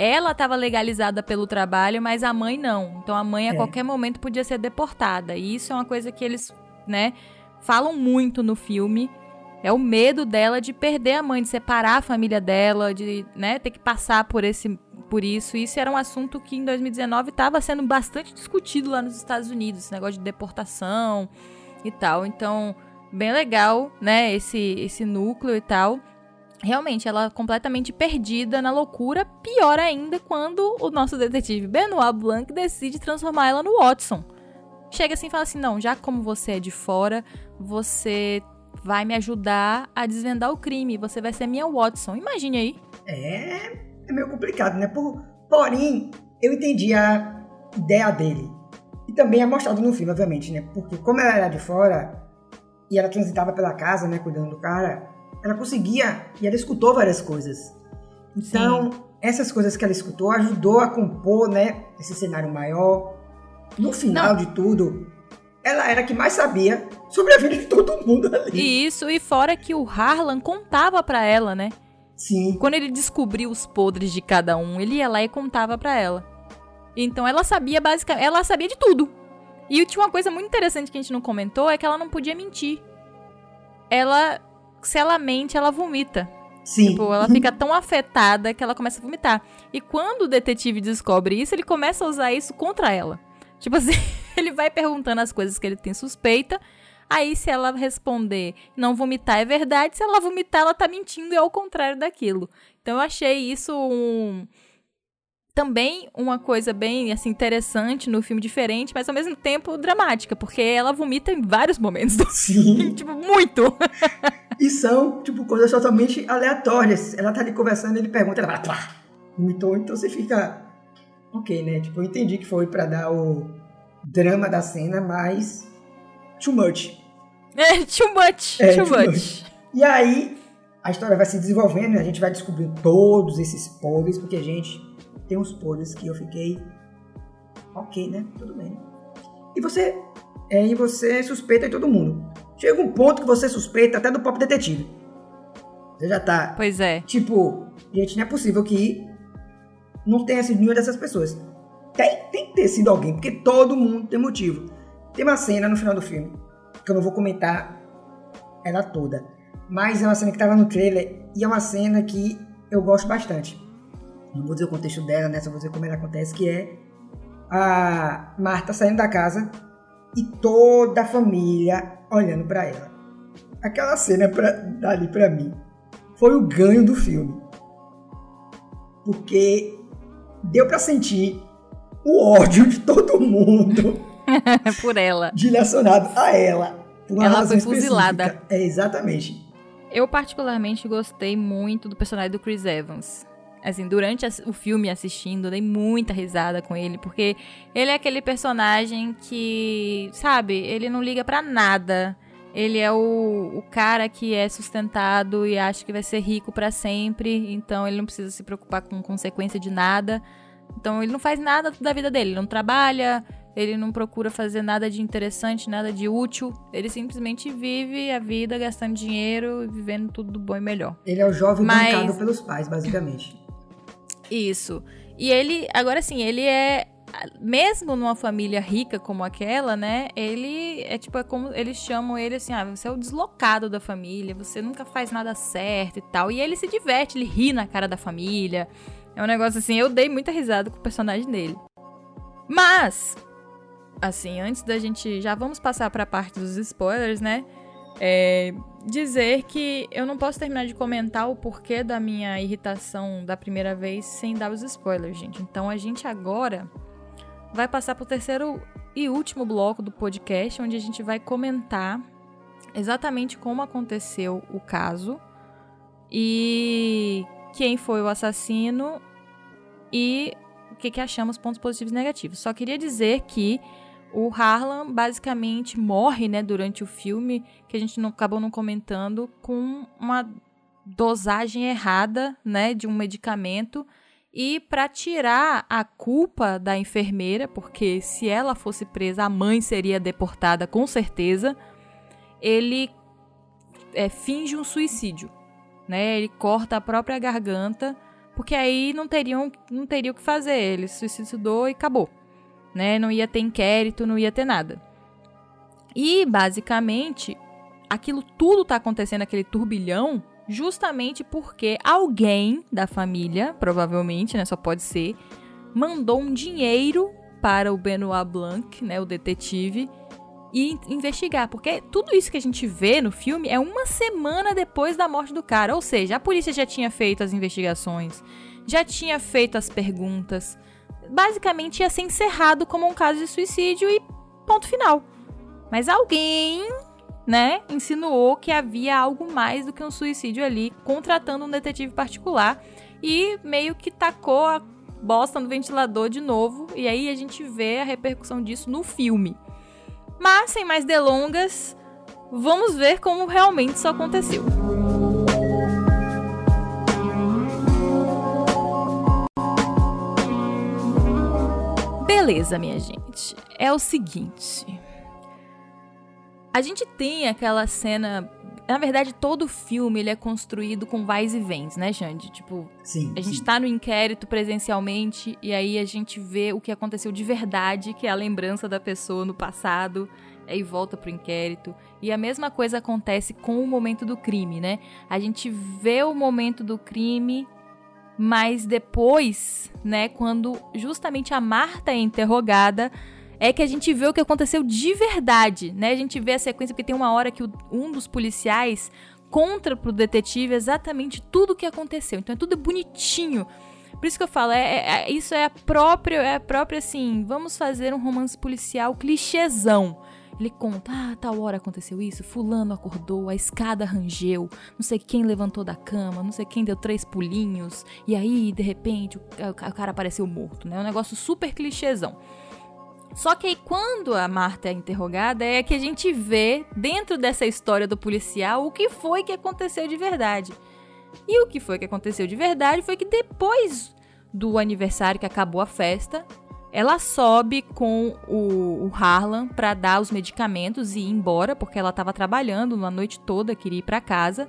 ela estava legalizada pelo trabalho, mas a mãe não. Então a mãe a é. qualquer momento podia ser deportada. E isso é uma coisa que eles, né, falam muito no filme. É o medo dela de perder a mãe, de separar a família dela, de, né, ter que passar por esse por isso. Isso era um assunto que em 2019 estava sendo bastante discutido lá nos Estados Unidos, esse negócio de deportação e tal. Então, bem legal, né, esse, esse núcleo e tal. Realmente, ela é completamente perdida na loucura. Pior ainda quando o nosso detetive Benoit Blanc decide transformar ela no Watson. Chega assim e fala assim: não, já como você é de fora, você vai me ajudar a desvendar o crime. Você vai ser minha Watson. Imagine aí. É é meio complicado, né? Por, porém, eu entendi a ideia dele. E também é mostrado no filme, obviamente, né? Porque como ela era de fora e ela transitava pela casa, né, cuidando do cara, ela conseguia e ela escutou várias coisas. Então, Sim. essas coisas que ela escutou ajudou a compor, né, esse cenário maior. No final Não. de tudo, ela era a que mais sabia sobre a vida de todo mundo ali. E isso, e fora que o Harlan contava para ela, né? Sim. Quando ele descobriu os podres de cada um, ele ia lá e contava para ela. Então ela sabia basicamente, ela sabia de tudo. E tinha uma coisa muito interessante que a gente não comentou, é que ela não podia mentir. Ela, se ela mente, ela vomita. Sim. Tipo, ela fica tão afetada que ela começa a vomitar. E quando o detetive descobre isso, ele começa a usar isso contra ela. Tipo assim, ele vai perguntando as coisas que ele tem suspeita Aí, se ela responder não vomitar é verdade, se ela vomitar, ela tá mentindo e é o contrário daquilo. Então, eu achei isso um. Também uma coisa bem assim interessante no filme diferente, mas ao mesmo tempo dramática, porque ela vomita em vários momentos do Sim. tipo, muito. e são, tipo, coisas totalmente aleatórias. Ela tá ali conversando, ele pergunta, ela vai, vomitou, então você fica. Ok, né? Tipo, eu entendi que foi para dar o drama da cena, mas too much. É, too much. É, too, too much. much. E aí, a história vai se desenvolvendo, a gente vai descobrindo todos esses podres, porque, a gente, tem uns podres que eu fiquei. Ok, né? Tudo bem. E você. É, e você suspeita de todo mundo. Chega um ponto que você suspeita até do pop detetive. Você já tá. Pois é. Tipo, gente, não é possível que não tenha sido nenhuma dessas pessoas. Tem, tem que ter sido alguém, porque todo mundo tem motivo. Tem uma cena no final do filme que eu não vou comentar ela toda. Mas é uma cena que estava no trailer e é uma cena que eu gosto bastante. Não vou dizer o contexto dela, né? Só vou dizer como ela acontece, que é a Marta saindo da casa e toda a família olhando para ela. aquela cena pra, dali pra mim foi o ganho do filme. Porque deu para sentir o ódio de todo mundo por ela. Direcionado a ela. ela foi fuzilada. É, exatamente. Eu particularmente gostei muito do personagem do Chris Evans. Assim, durante o filme assistindo, dei muita risada com ele, porque ele é aquele personagem que, sabe, ele não liga para nada. Ele é o, o cara que é sustentado e acha que vai ser rico para sempre, então ele não precisa se preocupar com consequência de nada. Então ele não faz nada da vida dele, ele não trabalha, ele não procura fazer nada de interessante, nada de útil. Ele simplesmente vive a vida gastando dinheiro e vivendo tudo do bom e melhor. Ele é o jovem Mas... bancado pelos pais, basicamente. Isso. E ele, agora sim, ele é mesmo numa família rica como aquela, né? Ele é tipo é como eles chamam ele assim, ah, você é o deslocado da família, você nunca faz nada certo e tal. E ele se diverte, ele ri na cara da família. É um negócio assim, eu dei muita risada com o personagem dele. Mas assim, antes da gente. Já vamos passar para a parte dos spoilers, né? É, dizer que eu não posso terminar de comentar o porquê da minha irritação da primeira vez sem dar os spoilers, gente. Então a gente agora vai passar para o terceiro e último bloco do podcast, onde a gente vai comentar exatamente como aconteceu o caso e quem foi o assassino e o que, que achamos pontos positivos e negativos. Só queria dizer que o Harlan basicamente morre, né, durante o filme, que a gente não, acabou não comentando, com uma dosagem errada, né, de um medicamento. E para tirar a culpa da enfermeira, porque se ela fosse presa, a mãe seria deportada com certeza, ele é, finge um suicídio, né? Ele corta a própria garganta, porque aí não teriam, não teria o que fazer. Ele se suicidou e acabou né? Não ia ter inquérito, não ia ter nada. E basicamente, aquilo tudo tá acontecendo, aquele turbilhão, justamente porque alguém da família, provavelmente, né, só pode ser, mandou um dinheiro para o Benoit Blanc, né, o detetive, e investigar, porque tudo isso que a gente vê no filme é uma semana depois da morte do cara, ou seja, a polícia já tinha feito as investigações, já tinha feito as perguntas, basicamente ia ser encerrado como um caso de suicídio e ponto final. Mas alguém, né, insinuou que havia algo mais do que um suicídio ali, contratando um detetive particular e meio que tacou a bosta no ventilador de novo, e aí a gente vê a repercussão disso no filme. Mas sem mais delongas, vamos ver como realmente isso aconteceu. Beleza, minha gente. É o seguinte. A gente tem aquela cena. Na verdade, todo filme ele é construído com vais e vens, né, Xande? Tipo, sim, a gente sim. tá no inquérito presencialmente e aí a gente vê o que aconteceu de verdade, que é a lembrança da pessoa no passado, aí volta pro inquérito. E a mesma coisa acontece com o momento do crime, né? A gente vê o momento do crime mas depois, né, quando justamente a Marta é interrogada, é que a gente vê o que aconteceu de verdade, né? A gente vê a sequência porque tem uma hora que o, um dos policiais conta pro detetive exatamente tudo o que aconteceu. Então é tudo bonitinho. Por isso que eu falo, é, é, é isso é a própria, é a própria assim, vamos fazer um romance policial clichêzão. Ele conta, ah, tal hora aconteceu isso, fulano acordou, a escada rangeu, não sei quem levantou da cama, não sei quem deu três pulinhos, e aí, de repente, o, cara apareceu morto, né? É um negócio super clichêzão. Só que aí quando a Marta é interrogada é que a gente vê dentro dessa história do policial o que foi que aconteceu de verdade. E o que foi que aconteceu de verdade foi que depois do aniversário que acabou a festa, ela sobe com o, o Harlan para dar os medicamentos e ir embora, porque ela estava trabalhando uma noite toda, queria ir para casa.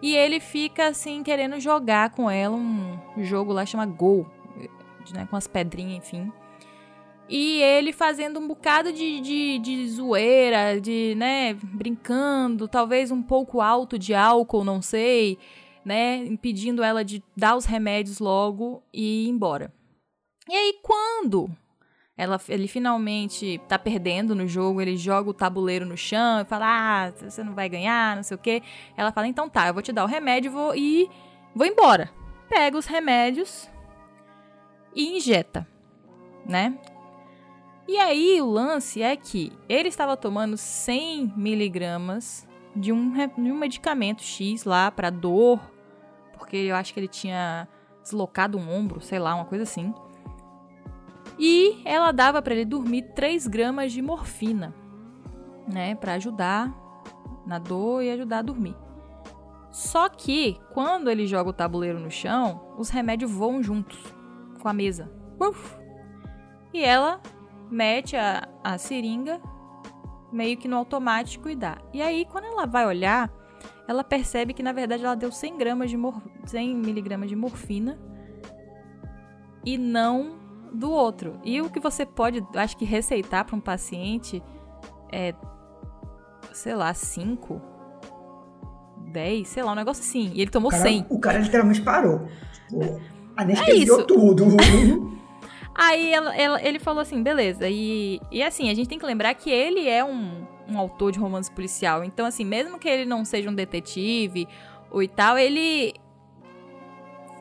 E ele fica assim querendo jogar com ela um jogo lá chama Go, né, com as pedrinhas, enfim. E ele fazendo um bocado de, de, de zoeira, de, né, brincando, talvez um pouco alto de álcool, não sei, né, impedindo ela de dar os remédios logo e ir embora. E aí, quando ela, ele finalmente tá perdendo no jogo, ele joga o tabuleiro no chão e fala: Ah, você não vai ganhar, não sei o quê. Ela fala: Então tá, eu vou te dar o remédio vou, e vou embora. Pega os remédios e injeta, né? E aí o lance é que ele estava tomando 100 miligramas de um, de um medicamento X lá para dor, porque eu acho que ele tinha deslocado um ombro, sei lá, uma coisa assim. E ela dava para ele dormir 3 gramas de morfina, né, para ajudar na dor e ajudar a dormir. Só que quando ele joga o tabuleiro no chão, os remédios voam juntos com a mesa. Uf! E ela mete a, a seringa meio que no automático e dá. E aí, quando ela vai olhar, ela percebe que na verdade ela deu 100 gramas de 100 miligramas de morfina e não do outro. E o que você pode, acho que, receitar para um paciente é, sei lá, 5, 10, sei lá, um negócio assim. E ele tomou o cara, 100. O cara literalmente parou. Tipo, anestesiou é tudo. Aí ela, ela, ele falou assim, beleza. E, e assim, a gente tem que lembrar que ele é um, um autor de romance policial. Então, assim, mesmo que ele não seja um detetive ou e tal, ele,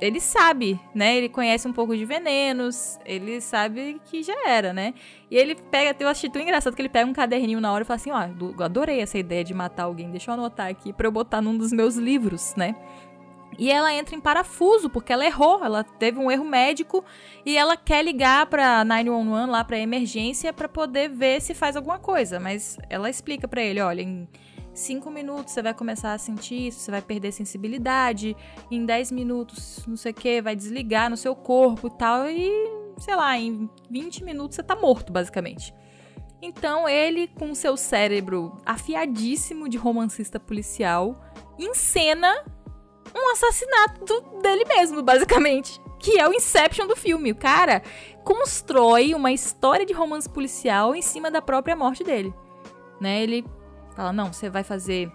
ele sabe, né? Ele conhece um pouco de venenos, ele sabe que já era, né? E ele pega, eu achei tão engraçado que ele pega um caderninho na hora e fala assim, ó, oh, adorei essa ideia de matar alguém, deixa eu anotar aqui pra eu botar num dos meus livros, né? E ela entra em parafuso, porque ela errou, ela teve um erro médico e ela quer ligar pra 911 lá pra emergência para poder ver se faz alguma coisa, mas ela explica para ele, olha, em cinco minutos você vai começar a sentir isso, você vai perder sensibilidade, em 10 minutos, não sei o que, vai desligar no seu corpo e tal, e sei lá, em 20 minutos você tá morto, basicamente. Então ele, com seu cérebro afiadíssimo de romancista policial, encena um assassinato dele mesmo, basicamente. Que é o Inception do filme. O cara constrói uma história de romance policial em cima da própria morte dele. Né? Ele Fala, não, você vai fazer.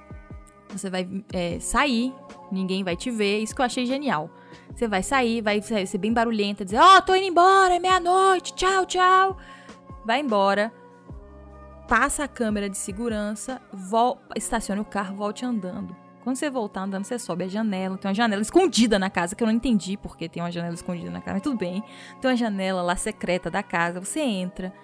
Você vai é, sair, ninguém vai te ver. Isso que eu achei genial. Você vai sair, vai ser bem barulhenta, dizer, ó, oh, tô indo embora, é meia-noite, tchau, tchau. Vai embora, passa a câmera de segurança, estaciona o carro, volte andando. Quando você voltar andando, você sobe a janela. Tem uma janela escondida na casa, que eu não entendi porque tem uma janela escondida na casa, mas tudo bem. Tem uma janela lá secreta da casa. Você entra,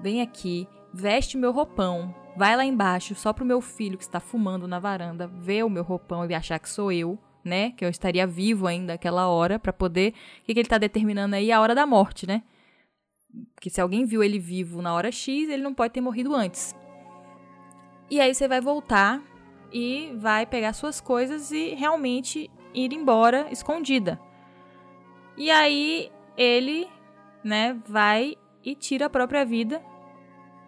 vem aqui, veste meu roupão, vai lá embaixo só pro meu filho que está fumando na varanda ver o meu roupão e achar que sou eu, né? Que eu estaria vivo ainda aquela hora para poder. O que, que ele está determinando aí? A hora da morte, né? Porque se alguém viu ele vivo na hora X, ele não pode ter morrido antes. E aí você vai voltar e vai pegar suas coisas e realmente ir embora escondida. E aí ele, né, vai e tira a própria vida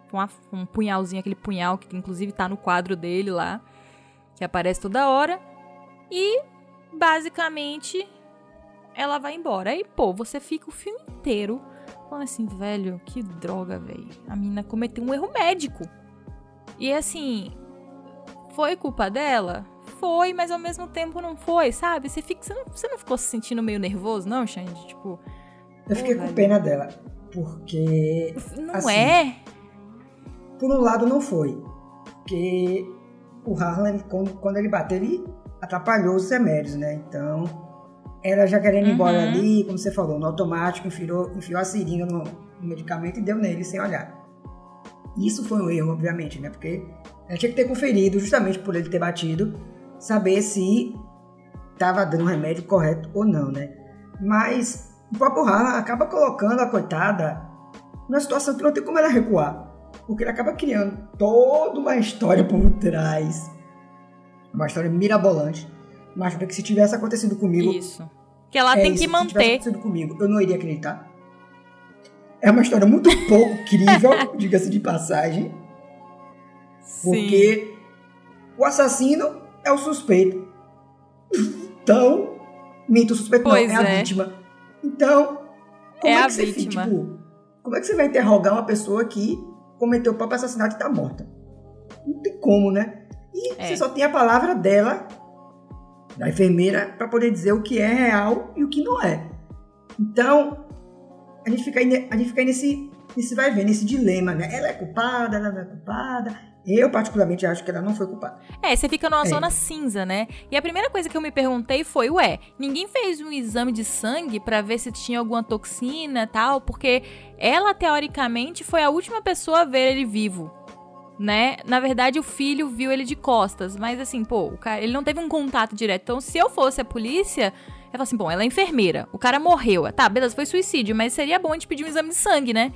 com um punhalzinho, aquele punhal que inclusive tá no quadro dele lá, que aparece toda hora. E basicamente ela vai embora. Aí, pô, você fica o filme inteiro falando assim, velho, que droga, velho. A menina cometeu um erro médico. E assim, foi culpa dela? Foi, mas ao mesmo tempo não foi, sabe? Você, fica, você, não, você não ficou se sentindo meio nervoso, não, Xande? Tipo. Eu fiquei com pena dela. Porque. Não assim, é? Por um lado, não foi. Porque o Harlan, quando ele bateu, ele atrapalhou os remédios, né? Então, ela já querendo ir embora uhum. ali, como você falou, no automático, enfiou, enfiou a seringa no, no, medicamento e deu nele sem olhar. Isso foi um erro, obviamente, né? Porque ela tinha que ter conferido, justamente por ele ter batido, saber se estava dando o remédio correto ou não, né? Mas o próprio Harlan acaba colocando a coitada numa situação que não tem como ela recuar porque ele acaba criando toda uma história por trás. Uma história mirabolante. Mas que se tivesse acontecido comigo. Isso. Que ela é tem isso, que manter. Se tivesse acontecido comigo, eu não iria acreditar. É uma história muito pouco crível, diga-se de passagem. Sim. Porque o assassino é o suspeito. Então, minto, o suspeito pois não, é, é, a vítima. Então, como é, é que você vítima. tipo, como é que você vai interrogar uma pessoa que cometeu o próprio assassinato e tá morta. Não tem como, né? E é. você só tem a palavra dela, da enfermeira, para poder dizer o que é real e o que não é. Então, a gente fica aí, a gente fica nesse, E você vai vendo esse dilema, né? Ela é culpada, ela não é culpada. Eu, particularmente, acho que ela não foi culpada. É, você fica numa é. zona cinza, né? E a primeira coisa que eu me perguntei foi, ué, ninguém fez um exame de sangue para ver se tinha alguma toxina e tal? Porque ela, teoricamente, foi a última pessoa a ver ele vivo. Né? Na verdade, o filho viu ele de costas, mas assim, pô, o cara, ele não teve um contato direto. Então, se eu fosse a polícia, eu falo assim, bom, ela é enfermeira, o cara morreu. Tá, beleza, foi suicídio, mas seria bom a gente pedir um exame de sangue, né?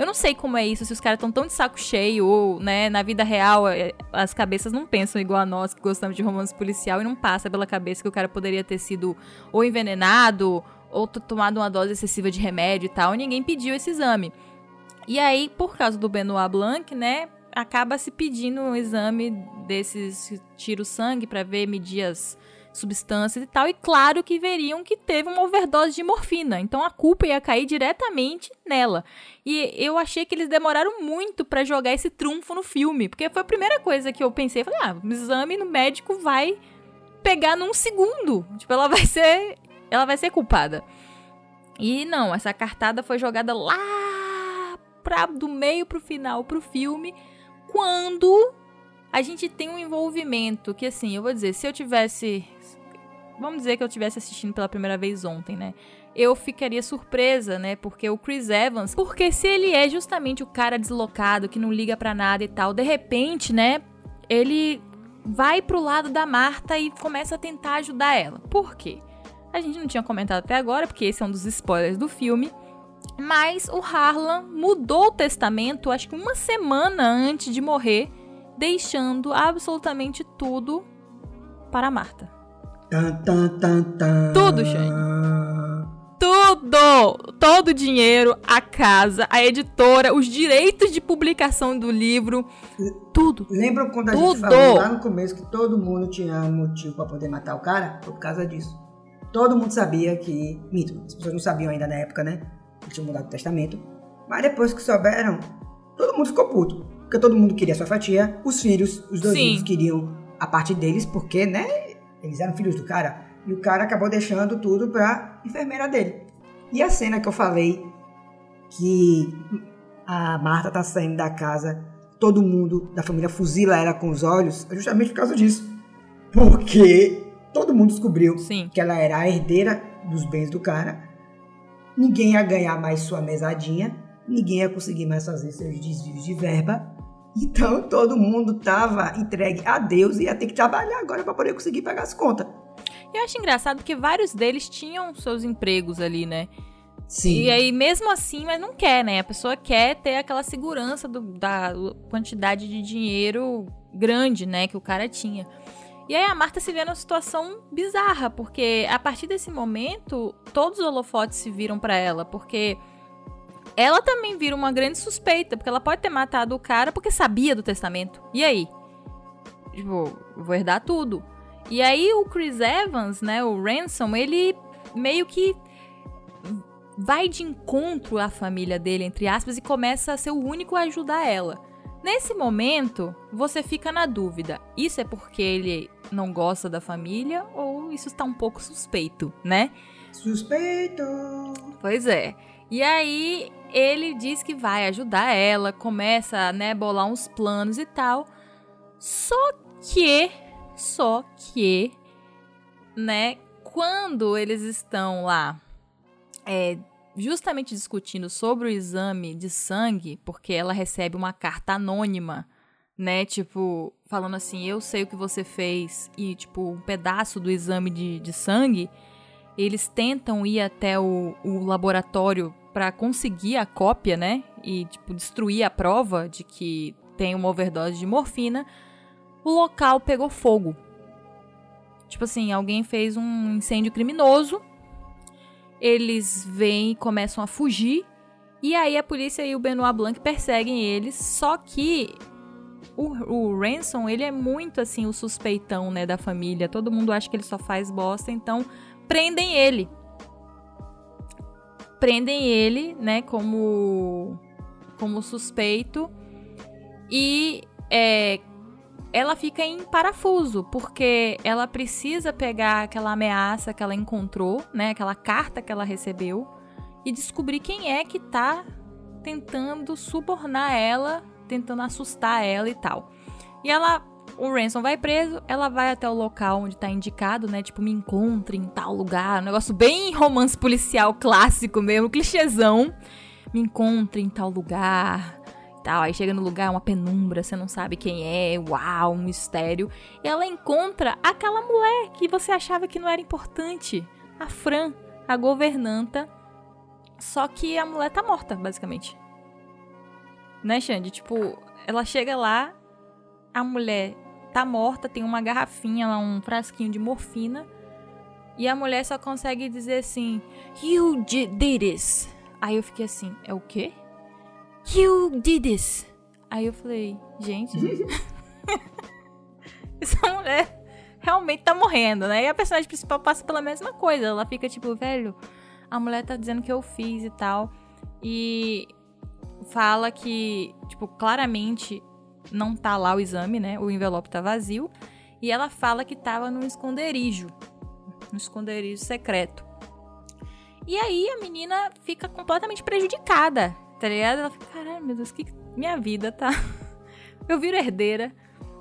Eu não sei como é isso, se os caras estão tão de saco cheio, ou, né, na vida real, é, as cabeças não pensam igual a nós que gostamos de romance policial e não passa pela cabeça que o cara poderia ter sido ou envenenado, ou tomado uma dose excessiva de remédio e tal, e ninguém pediu esse exame. E aí, por causa do Benoit Blanc, né, acaba se pedindo um exame desses tiro-sangue para ver medidas substâncias e tal, e claro que veriam que teve uma overdose de morfina. Então a culpa ia cair diretamente nela. E eu achei que eles demoraram muito para jogar esse trunfo no filme, porque foi a primeira coisa que eu pensei, falei: "Ah, o exame no médico vai pegar num segundo. Tipo, ela vai ser ela vai ser culpada". E não, essa cartada foi jogada lá pra, do meio pro final pro filme, quando a gente tem um envolvimento que, assim, eu vou dizer, se eu tivesse vamos dizer que eu estivesse assistindo pela primeira vez ontem, né? Eu ficaria surpresa, né? Porque o Chris Evans, porque se ele é justamente o cara deslocado que não liga para nada e tal, de repente, né, ele vai pro lado da Marta e começa a tentar ajudar ela. Por quê? A gente não tinha comentado até agora, porque esse é um dos spoilers do filme. Mas o Harlan mudou o testamento, acho que uma semana antes de morrer, deixando absolutamente tudo para Marta. Tudo, Shane. Tudo! Todo o dinheiro, a casa, a editora, os direitos de publicação do livro, tudo. Lembram quando a tudo. gente falou lá no começo que todo mundo tinha motivo para poder matar o cara? Foi por causa disso. Todo mundo sabia que. Mito, as pessoas não sabiam ainda na época, né? Que tinha mudado o testamento. Mas depois que souberam, todo mundo ficou puto. Porque todo mundo queria sua fatia, os filhos, os dois filhos queriam a parte deles, porque, né? Eles eram filhos do cara. E o cara acabou deixando tudo pra enfermeira dele. E a cena que eu falei que a Marta tá saindo da casa, todo mundo da família fuzila ela com os olhos, é justamente por causa disso. Porque todo mundo descobriu Sim. que ela era a herdeira dos bens do cara. Ninguém ia ganhar mais sua mesadinha, ninguém ia conseguir mais fazer seus desvios de verba. Então todo mundo tava entregue a Deus e ia ter que trabalhar agora para poder conseguir pagar as contas. Eu acho engraçado que vários deles tinham seus empregos ali, né? Sim. E aí, mesmo assim, mas não quer, né? A pessoa quer ter aquela segurança do, da quantidade de dinheiro grande, né? Que o cara tinha. E aí a Marta se vê numa situação bizarra, porque a partir desse momento, todos os holofotes se viram para ela, porque ela também vira uma grande suspeita, porque ela pode ter matado o cara porque sabia do testamento. E aí? Tipo, vou herdar tudo. E aí o Chris Evans, né, o Ransom, ele meio que vai de encontro à família dele, entre aspas, e começa a ser o único a ajudar ela. Nesse momento, você fica na dúvida: isso é porque ele não gosta da família ou isso está um pouco suspeito, né? Suspeito! Pois é. E aí ele diz que vai ajudar ela, começa a né, bolar uns planos e tal. Só que, só que, né, quando eles estão lá é, justamente discutindo sobre o exame de sangue, porque ela recebe uma carta anônima, né, tipo, falando assim, eu sei o que você fez, e tipo, um pedaço do exame de, de sangue, eles tentam ir até o, o laboratório para conseguir a cópia, né? E tipo destruir a prova de que tem uma overdose de morfina, o local pegou fogo. Tipo assim, alguém fez um incêndio criminoso. Eles vêm e começam a fugir. E aí a polícia e o Benoit Blanc perseguem eles. Só que o, o Ransom, ele é muito assim o suspeitão, né, da família. Todo mundo acha que ele só faz bosta, então prendem ele prendem ele, né, como, como suspeito. E é, ela fica em parafuso, porque ela precisa pegar aquela ameaça que ela encontrou, né, aquela carta que ela recebeu, e descobrir quem é que tá tentando subornar ela, tentando assustar ela e tal. E ela o Ransom vai preso, ela vai até o local onde tá indicado, né? Tipo, me encontre em tal lugar. Um negócio bem romance policial clássico mesmo, clichêzão. Me encontre em tal lugar. Tal. Aí chega no lugar, uma penumbra, você não sabe quem é, uau, um mistério. E ela encontra aquela mulher que você achava que não era importante. A Fran, a governanta. Só que a mulher tá morta, basicamente. Né, Xande? Tipo, ela chega lá, a mulher tá morta, tem uma garrafinha lá, um frasquinho de morfina. E a mulher só consegue dizer assim: You did this. Aí eu fiquei assim: É o quê? You did this. Aí eu falei: Gente. essa mulher realmente tá morrendo, né? E a personagem principal passa pela mesma coisa. Ela fica tipo: Velho, a mulher tá dizendo que eu fiz e tal. E fala que, tipo, claramente não tá lá o exame, né? O envelope tá vazio. E ela fala que tava num esconderijo. Um esconderijo secreto. E aí a menina fica completamente prejudicada, tá ligado? Ela fica, caralho, meu Deus, que minha vida tá. Eu viro herdeira,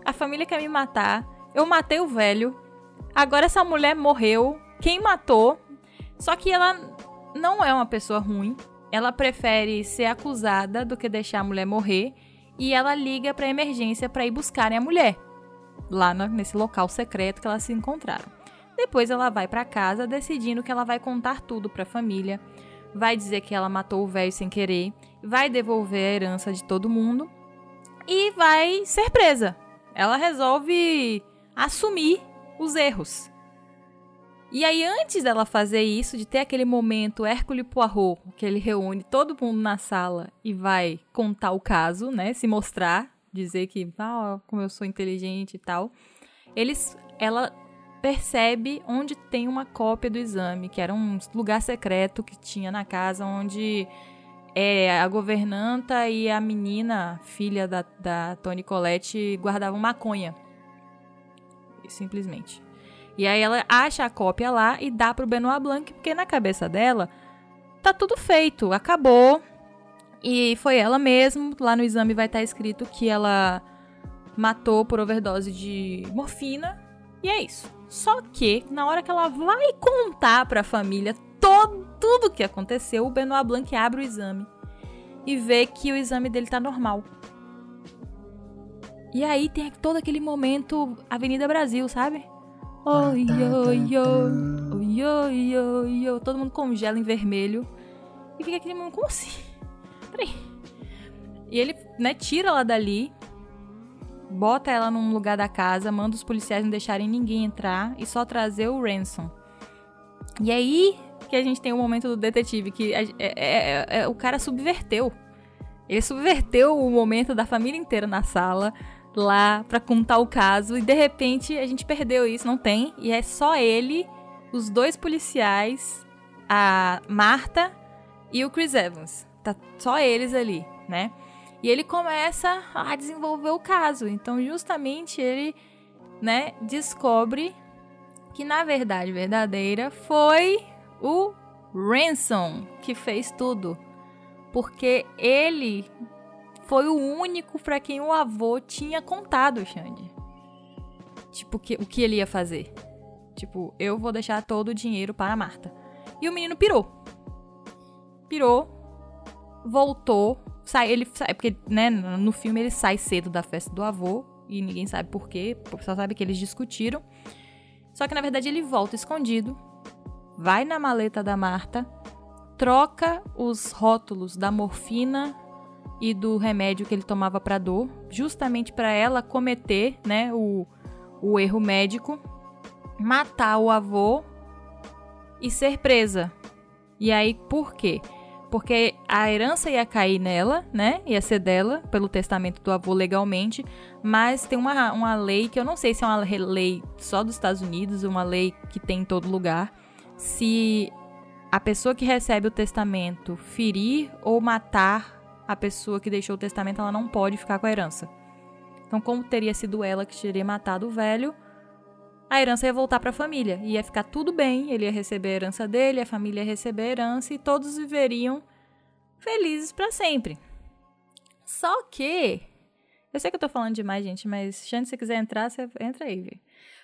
a família quer me matar, eu matei o velho, agora essa mulher morreu, quem matou? Só que ela não é uma pessoa ruim, ela prefere ser acusada do que deixar a mulher morrer e ela liga para emergência para ir buscarem a mulher lá nesse local secreto que elas se encontraram. Depois ela vai para casa decidindo que ela vai contar tudo para a família, vai dizer que ela matou o velho sem querer, vai devolver a herança de todo mundo e vai ser presa. Ela resolve assumir os erros. E aí, antes dela fazer isso, de ter aquele momento Hércules Poirot, que ele reúne todo mundo na sala e vai contar o caso, né? Se mostrar, dizer que, ah, como eu sou inteligente e tal. Eles, ela percebe onde tem uma cópia do exame, que era um lugar secreto que tinha na casa onde é, a governanta e a menina, filha da, da Tony Colette, guardavam maconha. Simplesmente. E aí ela acha a cópia lá e dá pro Benoit Blanc, porque na cabeça dela tá tudo feito, acabou. E foi ela mesmo, lá no exame vai estar tá escrito que ela matou por overdose de morfina. E é isso. Só que na hora que ela vai contar para a família todo, tudo o que aconteceu, o Benoit Blanc abre o exame e vê que o exame dele tá normal. E aí tem todo aquele momento Avenida Brasil, sabe? Oi, oi, oi, oi, oi, oi, todo mundo congela em vermelho. E fica aquele mundo, como assim? Peraí. E ele, né, tira ela dali, bota ela num lugar da casa, manda os policiais não deixarem ninguém entrar e só trazer o Ransom. E aí que a gente tem o momento do detetive, que é, é, é, é, o cara subverteu. Ele subverteu o momento da família inteira na sala lá para contar o caso e de repente a gente perdeu isso, não tem, e é só ele, os dois policiais, a Marta e o Chris Evans. Tá só eles ali, né? E ele começa a desenvolver o caso. Então, justamente ele, né, descobre que na verdade verdadeira foi o Ransom que fez tudo. Porque ele foi o único para quem o avô tinha contado, Xande. Tipo, que, o que ele ia fazer. Tipo, eu vou deixar todo o dinheiro para a Marta. E o menino pirou. Pirou, voltou, sai, ele sai, porque, né, no filme ele sai cedo da festa do avô e ninguém sabe por quê, só sabe que eles discutiram. Só que na verdade ele volta escondido, vai na maleta da Marta, troca os rótulos da morfina e do remédio que ele tomava para dor, justamente para ela cometer, né, o, o erro médico, matar o avô e ser presa. E aí por quê? Porque a herança ia cair nela, né? Ia ser dela, pelo testamento do avô legalmente. Mas tem uma, uma lei que eu não sei se é uma lei só dos Estados Unidos, uma lei que tem em todo lugar. Se a pessoa que recebe o testamento ferir ou matar a pessoa que deixou o testamento ela não pode ficar com a herança. Então, como teria sido ela que teria matado o velho, a herança ia voltar para a família. Ia ficar tudo bem, ele ia receber a herança dele, a família ia receber a herança e todos viveriam felizes para sempre. Só que. Eu sei que eu tô falando demais, gente, mas se você quiser entrar, você entra aí?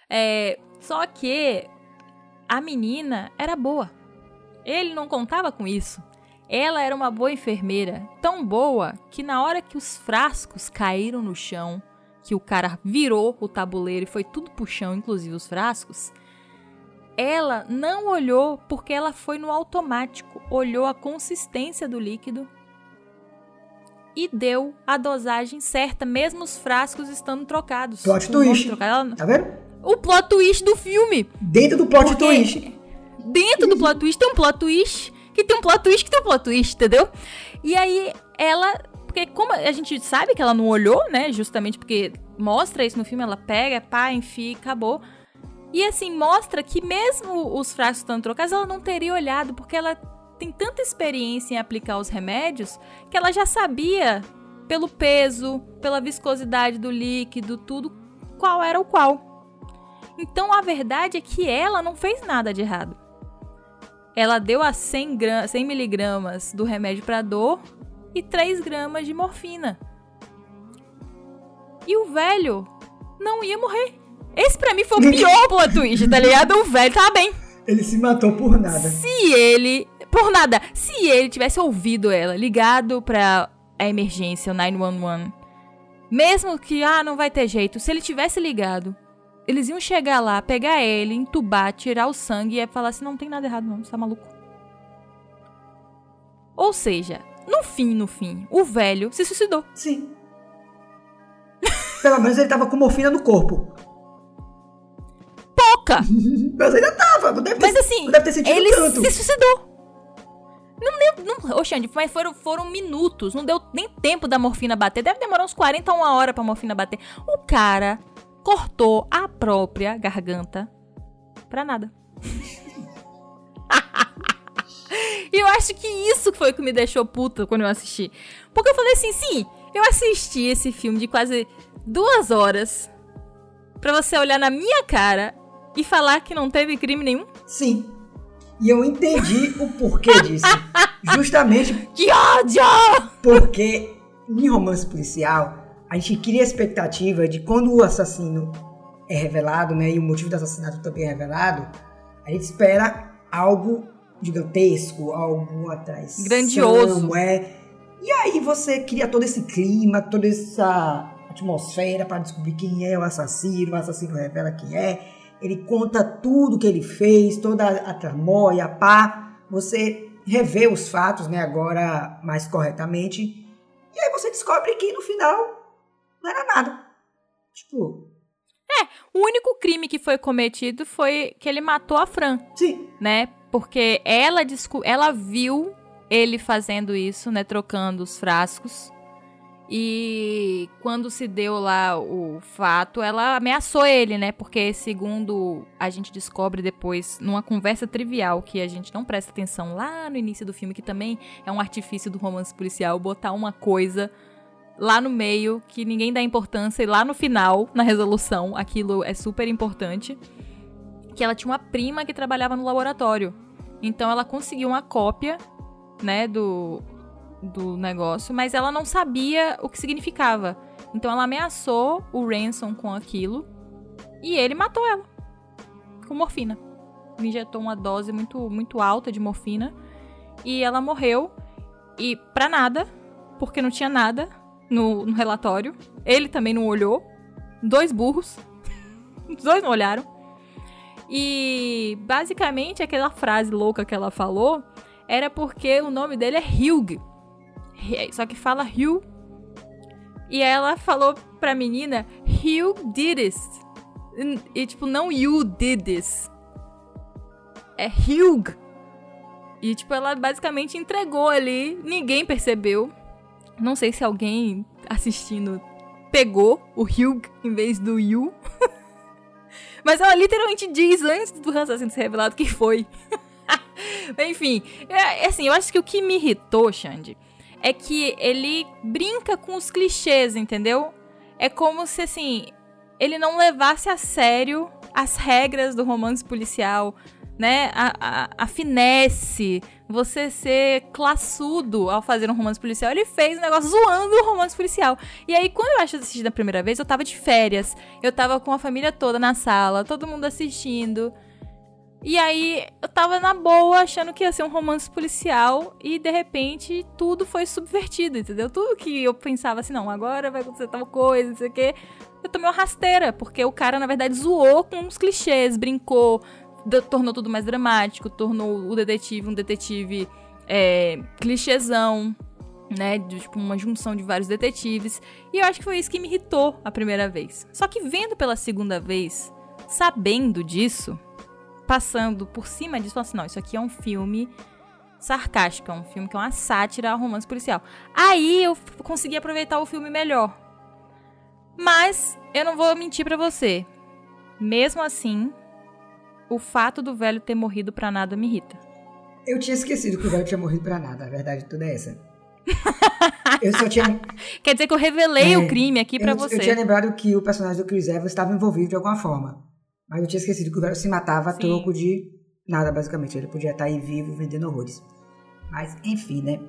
É, só que a menina era boa. Ele não contava com isso. Ela era uma boa enfermeira, tão boa que na hora que os frascos caíram no chão, que o cara virou o tabuleiro e foi tudo pro chão, inclusive os frascos, ela não olhou porque ela foi no automático, olhou a consistência do líquido e deu a dosagem certa, mesmo os frascos estando trocados. Plot twist. Trocado. Tá vendo? O plot twist do filme. Dentro do plot twist. Dentro do plot twist tem um plot twist que tem um plot twist que tem um plot twist, entendeu? E aí ela. Porque como a gente sabe que ela não olhou, né? Justamente porque mostra isso no filme, ela pega, pá, enfim, acabou. E assim, mostra que mesmo os frascos estando trocados, ela não teria olhado, porque ela tem tanta experiência em aplicar os remédios que ela já sabia, pelo peso, pela viscosidade do líquido, tudo, qual era o qual. Então a verdade é que ela não fez nada de errado. Ela deu a 100, 100 miligramas do remédio para dor e 3 gramas de morfina. E o velho não ia morrer. Esse pra mim foi o pior plot twist, tá ligado? O velho tava bem. Ele se matou por nada. Se ele. Por nada. Se ele tivesse ouvido ela, ligado pra a emergência, o 911. Mesmo que, ah, não vai ter jeito. Se ele tivesse ligado, eles iam chegar lá, pegar ele, entubar, tirar o sangue e falar assim: não tem nada errado, não, você tá maluco. Ou seja, no fim, no fim, o velho se suicidou. Sim. Pelo menos ele tava com morfina no corpo louca. Mas ainda tava, não deve ter, Mas assim, deve ter sentido ele tanto. se suicidou. Não deu. Não, mas foram, foram minutos. Não deu nem tempo da morfina bater. Deve demorar uns 40 a uma hora pra morfina bater. O cara cortou a própria garganta pra nada. e eu acho que isso foi o que me deixou puta quando eu assisti. Porque eu falei assim, sim, eu assisti esse filme de quase duas horas pra você olhar na minha cara e falar que não teve crime nenhum? Sim. E eu entendi o porquê disso. Justamente. Que ódio! Porque em romance policial, a gente cria a expectativa de quando o assassino é revelado, né? E o motivo do assassinato também é revelado, a gente espera algo gigantesco, algo atrás. Grandioso. É. E aí você cria todo esse clima, toda essa atmosfera para descobrir quem é o assassino, o assassino revela quem é ele conta tudo que ele fez, toda a tramóia, pá. Você revê os fatos, né, agora mais corretamente. E aí você descobre que no final não era nada. Tipo. É, o único crime que foi cometido foi que ele matou a Fran. Sim. Né? Porque ela, ela viu ele fazendo isso, né? Trocando os frascos. E quando se deu lá o fato, ela ameaçou ele, né? Porque, segundo a gente descobre depois, numa conversa trivial que a gente não presta atenção lá no início do filme, que também é um artifício do romance policial, botar uma coisa lá no meio que ninguém dá importância e lá no final, na resolução, aquilo é super importante. Que ela tinha uma prima que trabalhava no laboratório. Então ela conseguiu uma cópia, né, do do negócio, mas ela não sabia o que significava. Então ela ameaçou o Ransom com aquilo e ele matou ela com morfina. Injetou uma dose muito, muito alta de morfina e ela morreu. E pra nada, porque não tinha nada no, no relatório. Ele também não olhou. Dois burros. Os dois não olharam. E basicamente aquela frase louca que ela falou era porque o nome dele é Hugh. Só que fala Hugh. E ela falou pra menina, Hugh did this. E, tipo, não you did this. É Hugh. E, tipo, ela basicamente entregou ali. Ninguém percebeu. Não sei se alguém assistindo pegou o Hugh em vez do you. Mas ela literalmente diz antes do assassino ser revelado que foi. Enfim, é, é, assim, eu acho que o que me irritou, Xande, é que ele brinca com os clichês, entendeu? É como se, assim, ele não levasse a sério as regras do romance policial, né? A, a, a finesse você ser classudo ao fazer um romance policial. Ele fez um negócio zoando o romance policial. E aí, quando eu acho assisti da primeira vez, eu tava de férias. Eu tava com a família toda na sala, todo mundo assistindo. E aí, eu tava na boa, achando que ia ser um romance policial. E de repente, tudo foi subvertido, entendeu? Tudo que eu pensava assim, não, agora vai acontecer tal coisa, não sei o quê. Eu tomei uma rasteira, porque o cara, na verdade, zoou com uns clichês, brincou, tornou tudo mais dramático, tornou o detetive um detetive é, clichêzão, né? De, tipo, uma junção de vários detetives. E eu acho que foi isso que me irritou a primeira vez. Só que vendo pela segunda vez, sabendo disso, passando por cima disso, assim, não, isso aqui é um filme sarcástico, é um filme que é uma sátira ao romance policial. Aí eu consegui aproveitar o filme melhor. Mas eu não vou mentir para você. Mesmo assim, o fato do velho ter morrido pra nada me irrita. Eu tinha esquecido que o velho tinha morrido pra nada, a verdade toda é essa. eu só tinha. Quer dizer que eu revelei é, o crime aqui para você. Eu tinha lembrado que o personagem do Chris Evans estava envolvido de alguma forma. Mas eu tinha esquecido que o velho se matava Sim. a troco de nada, basicamente. Ele podia estar aí vivo vendendo horrores. Mas, enfim, né?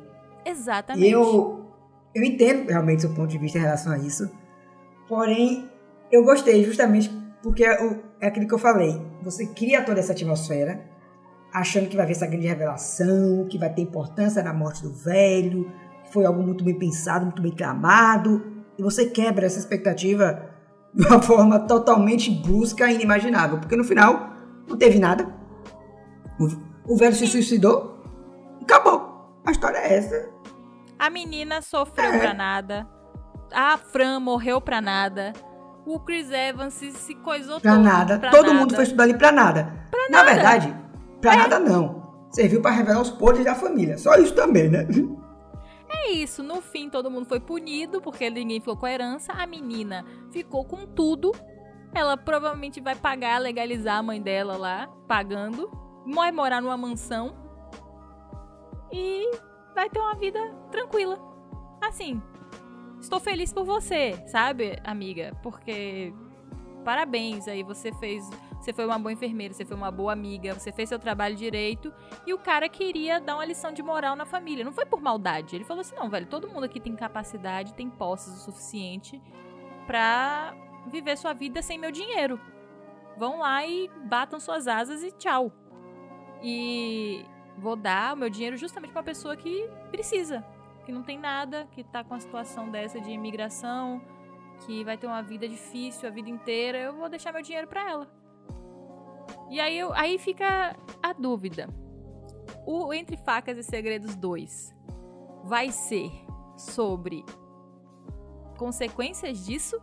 Exatamente. Eu, eu entendo realmente o seu ponto de vista em relação a isso. Porém, eu gostei justamente porque o, é aquilo que eu falei. Você cria toda essa atmosfera, achando que vai ver essa grande revelação, que vai ter importância na morte do velho, que foi algo muito bem pensado, muito bem tramado. E você quebra essa expectativa de uma forma totalmente brusca e inimaginável. Porque no final, não teve nada. O, o velho se suicidou. Acabou. A história é essa. A menina sofreu é. pra nada. A Fran morreu pra nada o Chris Evans se, se coisou pra todo. Nada. Pra todo nada. mundo foi estudar ali pra nada. Pra Na nada. verdade, pra é. nada não. Serviu para revelar os podres da família. Só isso também, né? É isso. No fim, todo mundo foi punido porque ninguém ficou com a herança. A menina ficou com tudo. Ela provavelmente vai pagar, legalizar a mãe dela lá, pagando. Vai morar numa mansão. E vai ter uma vida tranquila. Assim, estou feliz por você, sabe, amiga? Porque parabéns aí, você fez, você foi uma boa enfermeira, você foi uma boa amiga, você fez seu trabalho direito e o cara queria dar uma lição de moral na família. Não foi por maldade. Ele falou assim: "Não, velho, todo mundo aqui tem capacidade, tem posses o suficiente para viver sua vida sem meu dinheiro. Vão lá e batam suas asas e tchau. E vou dar o meu dinheiro justamente para uma pessoa que precisa, que não tem nada, que tá com a situação dessa de imigração, que vai ter uma vida difícil a vida inteira, eu vou deixar meu dinheiro para ela. E aí, eu, aí fica a dúvida. O Entre Facas e Segredos 2 vai ser sobre consequências disso?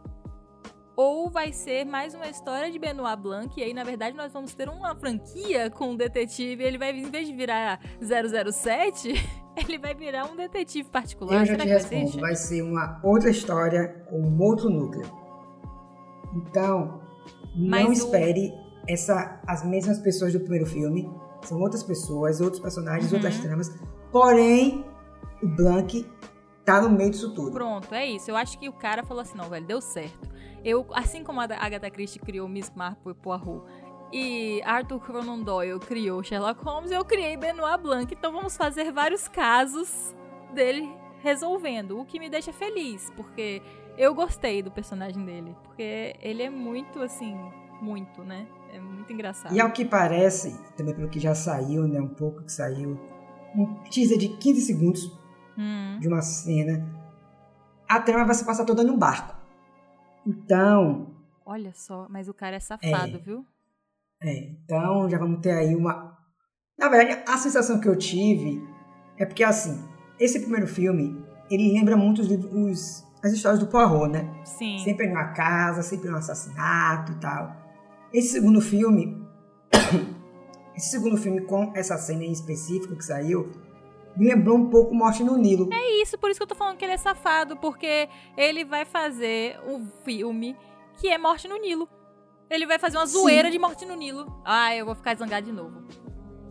Ou vai ser mais uma história de Benoit Blanc? E aí, na verdade, nós vamos ter uma franquia com o detetive. Ele vai, em vez de virar 007, Ele vai virar um detetive particular. Eu já te respondo. Vai ser uma outra história com um outro núcleo. Então, Mas não o... espere essa, as mesmas pessoas do primeiro filme. São outras pessoas, outros personagens, uhum. outras tramas. Porém, o Blank tá no meio disso tudo. Pronto, é isso. Eu acho que o cara falou assim, não, velho, deu certo. Eu, assim como a Agatha Christie criou Miss Marple e Poirot, e Arthur Conan Doyle criou Sherlock Holmes, eu criei Benoit Blanc. Então vamos fazer vários casos dele resolvendo, o que me deixa feliz, porque eu gostei do personagem dele, porque ele é muito assim, muito, né? É muito engraçado. E ao que parece, também pelo que já saiu, né, um pouco que saiu, um teaser de 15 segundos hum. de uma cena, a trama vai se passar toda num barco. Então, Olha só, mas o cara é safado, é, viu? É, então já vamos ter aí uma. Na verdade, a sensação que eu tive é porque, assim, esse primeiro filme, ele lembra muito os, os, as histórias do Poirot, né? Sim. Sempre numa casa, sempre num assassinato e tal. Esse segundo filme. esse segundo filme, com essa cena em específico que saiu, me lembrou um pouco Morte no Nilo. É isso, por isso que eu tô falando que ele é safado, porque ele vai fazer um filme que é Morte no Nilo. Ele vai fazer uma zoeira Sim. de morte no Nilo. Ah, eu vou ficar zangado de novo.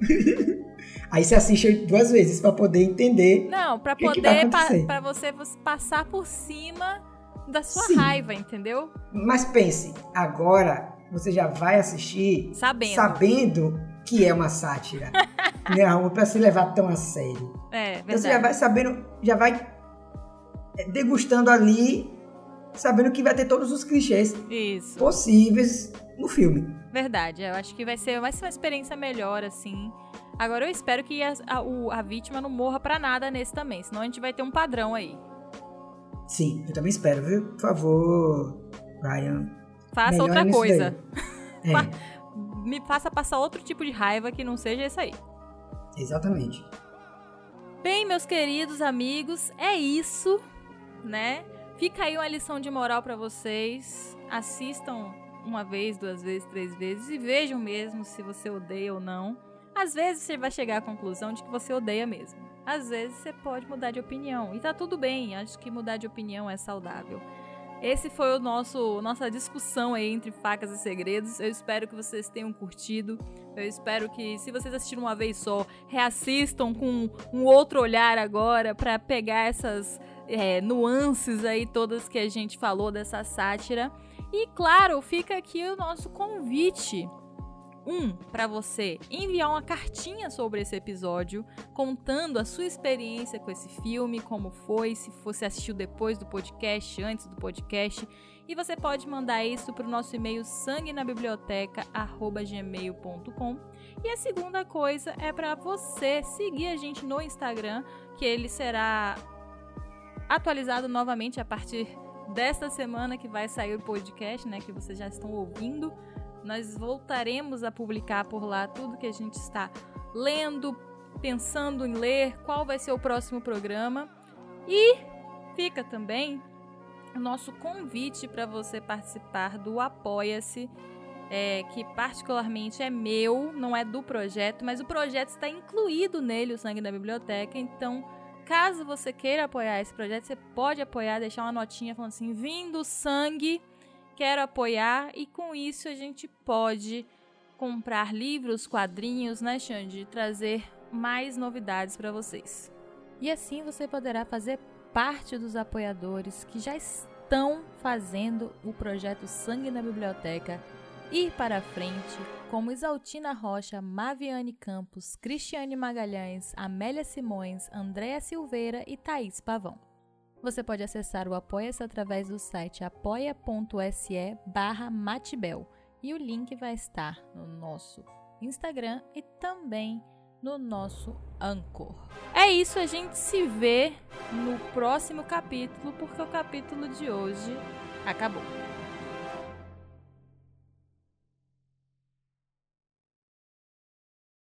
Aí você assiste duas vezes para poder entender. Não, para poder para você passar por cima da sua Sim. raiva, entendeu? Mas pense, agora você já vai assistir sabendo, sabendo que é uma sátira. Não, para se levar tão a sério. É, verdade. Então você já vai sabendo, já vai é, degustando ali, sabendo que vai ter todos os clichês Isso. possíveis no filme. Verdade, eu acho que vai ser, vai ser uma experiência melhor, assim. Agora eu espero que a, a, o- a vítima não morra pra nada nesse também, senão a gente vai ter um padrão aí. Sim, eu também espero, viu? Por favor, Ryan. Faça outra coisa. É, Me faça passar outro tipo de raiva que não seja esse aí. exatamente. Bem, meus queridos amigos, é isso, né? Fica aí uma lição de moral pra vocês. Assistam uma vez, duas vezes, três vezes e vejam mesmo se você odeia ou não. Às vezes você vai chegar à conclusão de que você odeia mesmo. Às vezes você pode mudar de opinião e tá tudo bem. Acho que mudar de opinião é saudável. Esse foi o nosso nossa discussão aí entre facas e segredos. Eu espero que vocês tenham curtido. Eu espero que, se vocês assistiram uma vez só, reassistam com um outro olhar agora para pegar essas é, nuances aí todas que a gente falou dessa sátira. E claro, fica aqui o nosso convite. Um, para você enviar uma cartinha sobre esse episódio, contando a sua experiência com esse filme, como foi, se você assistiu depois do podcast, antes do podcast. E você pode mandar isso para o nosso e-mail sanguenabiblioteca.gmail.com. E a segunda coisa é para você seguir a gente no Instagram, que ele será atualizado novamente a partir desta semana que vai sair o podcast, né, que vocês já estão ouvindo. Nós voltaremos a publicar por lá tudo que a gente está lendo, pensando em ler, qual vai ser o próximo programa. E fica também o nosso convite para você participar do Apoia-se, é, que particularmente é meu, não é do projeto, mas o projeto está incluído nele, o Sangue da Biblioteca. Então, caso você queira apoiar esse projeto, você pode apoiar, deixar uma notinha falando assim: vindo sangue, quero apoiar. E com isso a gente pode comprar livros, quadrinhos, né, Xande? Trazer mais novidades para vocês. E assim você poderá fazer parte dos apoiadores que já estão fazendo o projeto Sangue na Biblioteca ir para frente, como Isaltina Rocha, Maviane Campos, Cristiane Magalhães, Amélia Simões, Andréa Silveira e Thaís Pavão. Você pode acessar o Apoia-se através do site apoia.se barra matibel e o link vai estar no nosso Instagram e também no nosso Anchor. É isso, a gente se vê no próximo capítulo, porque o capítulo de hoje acabou.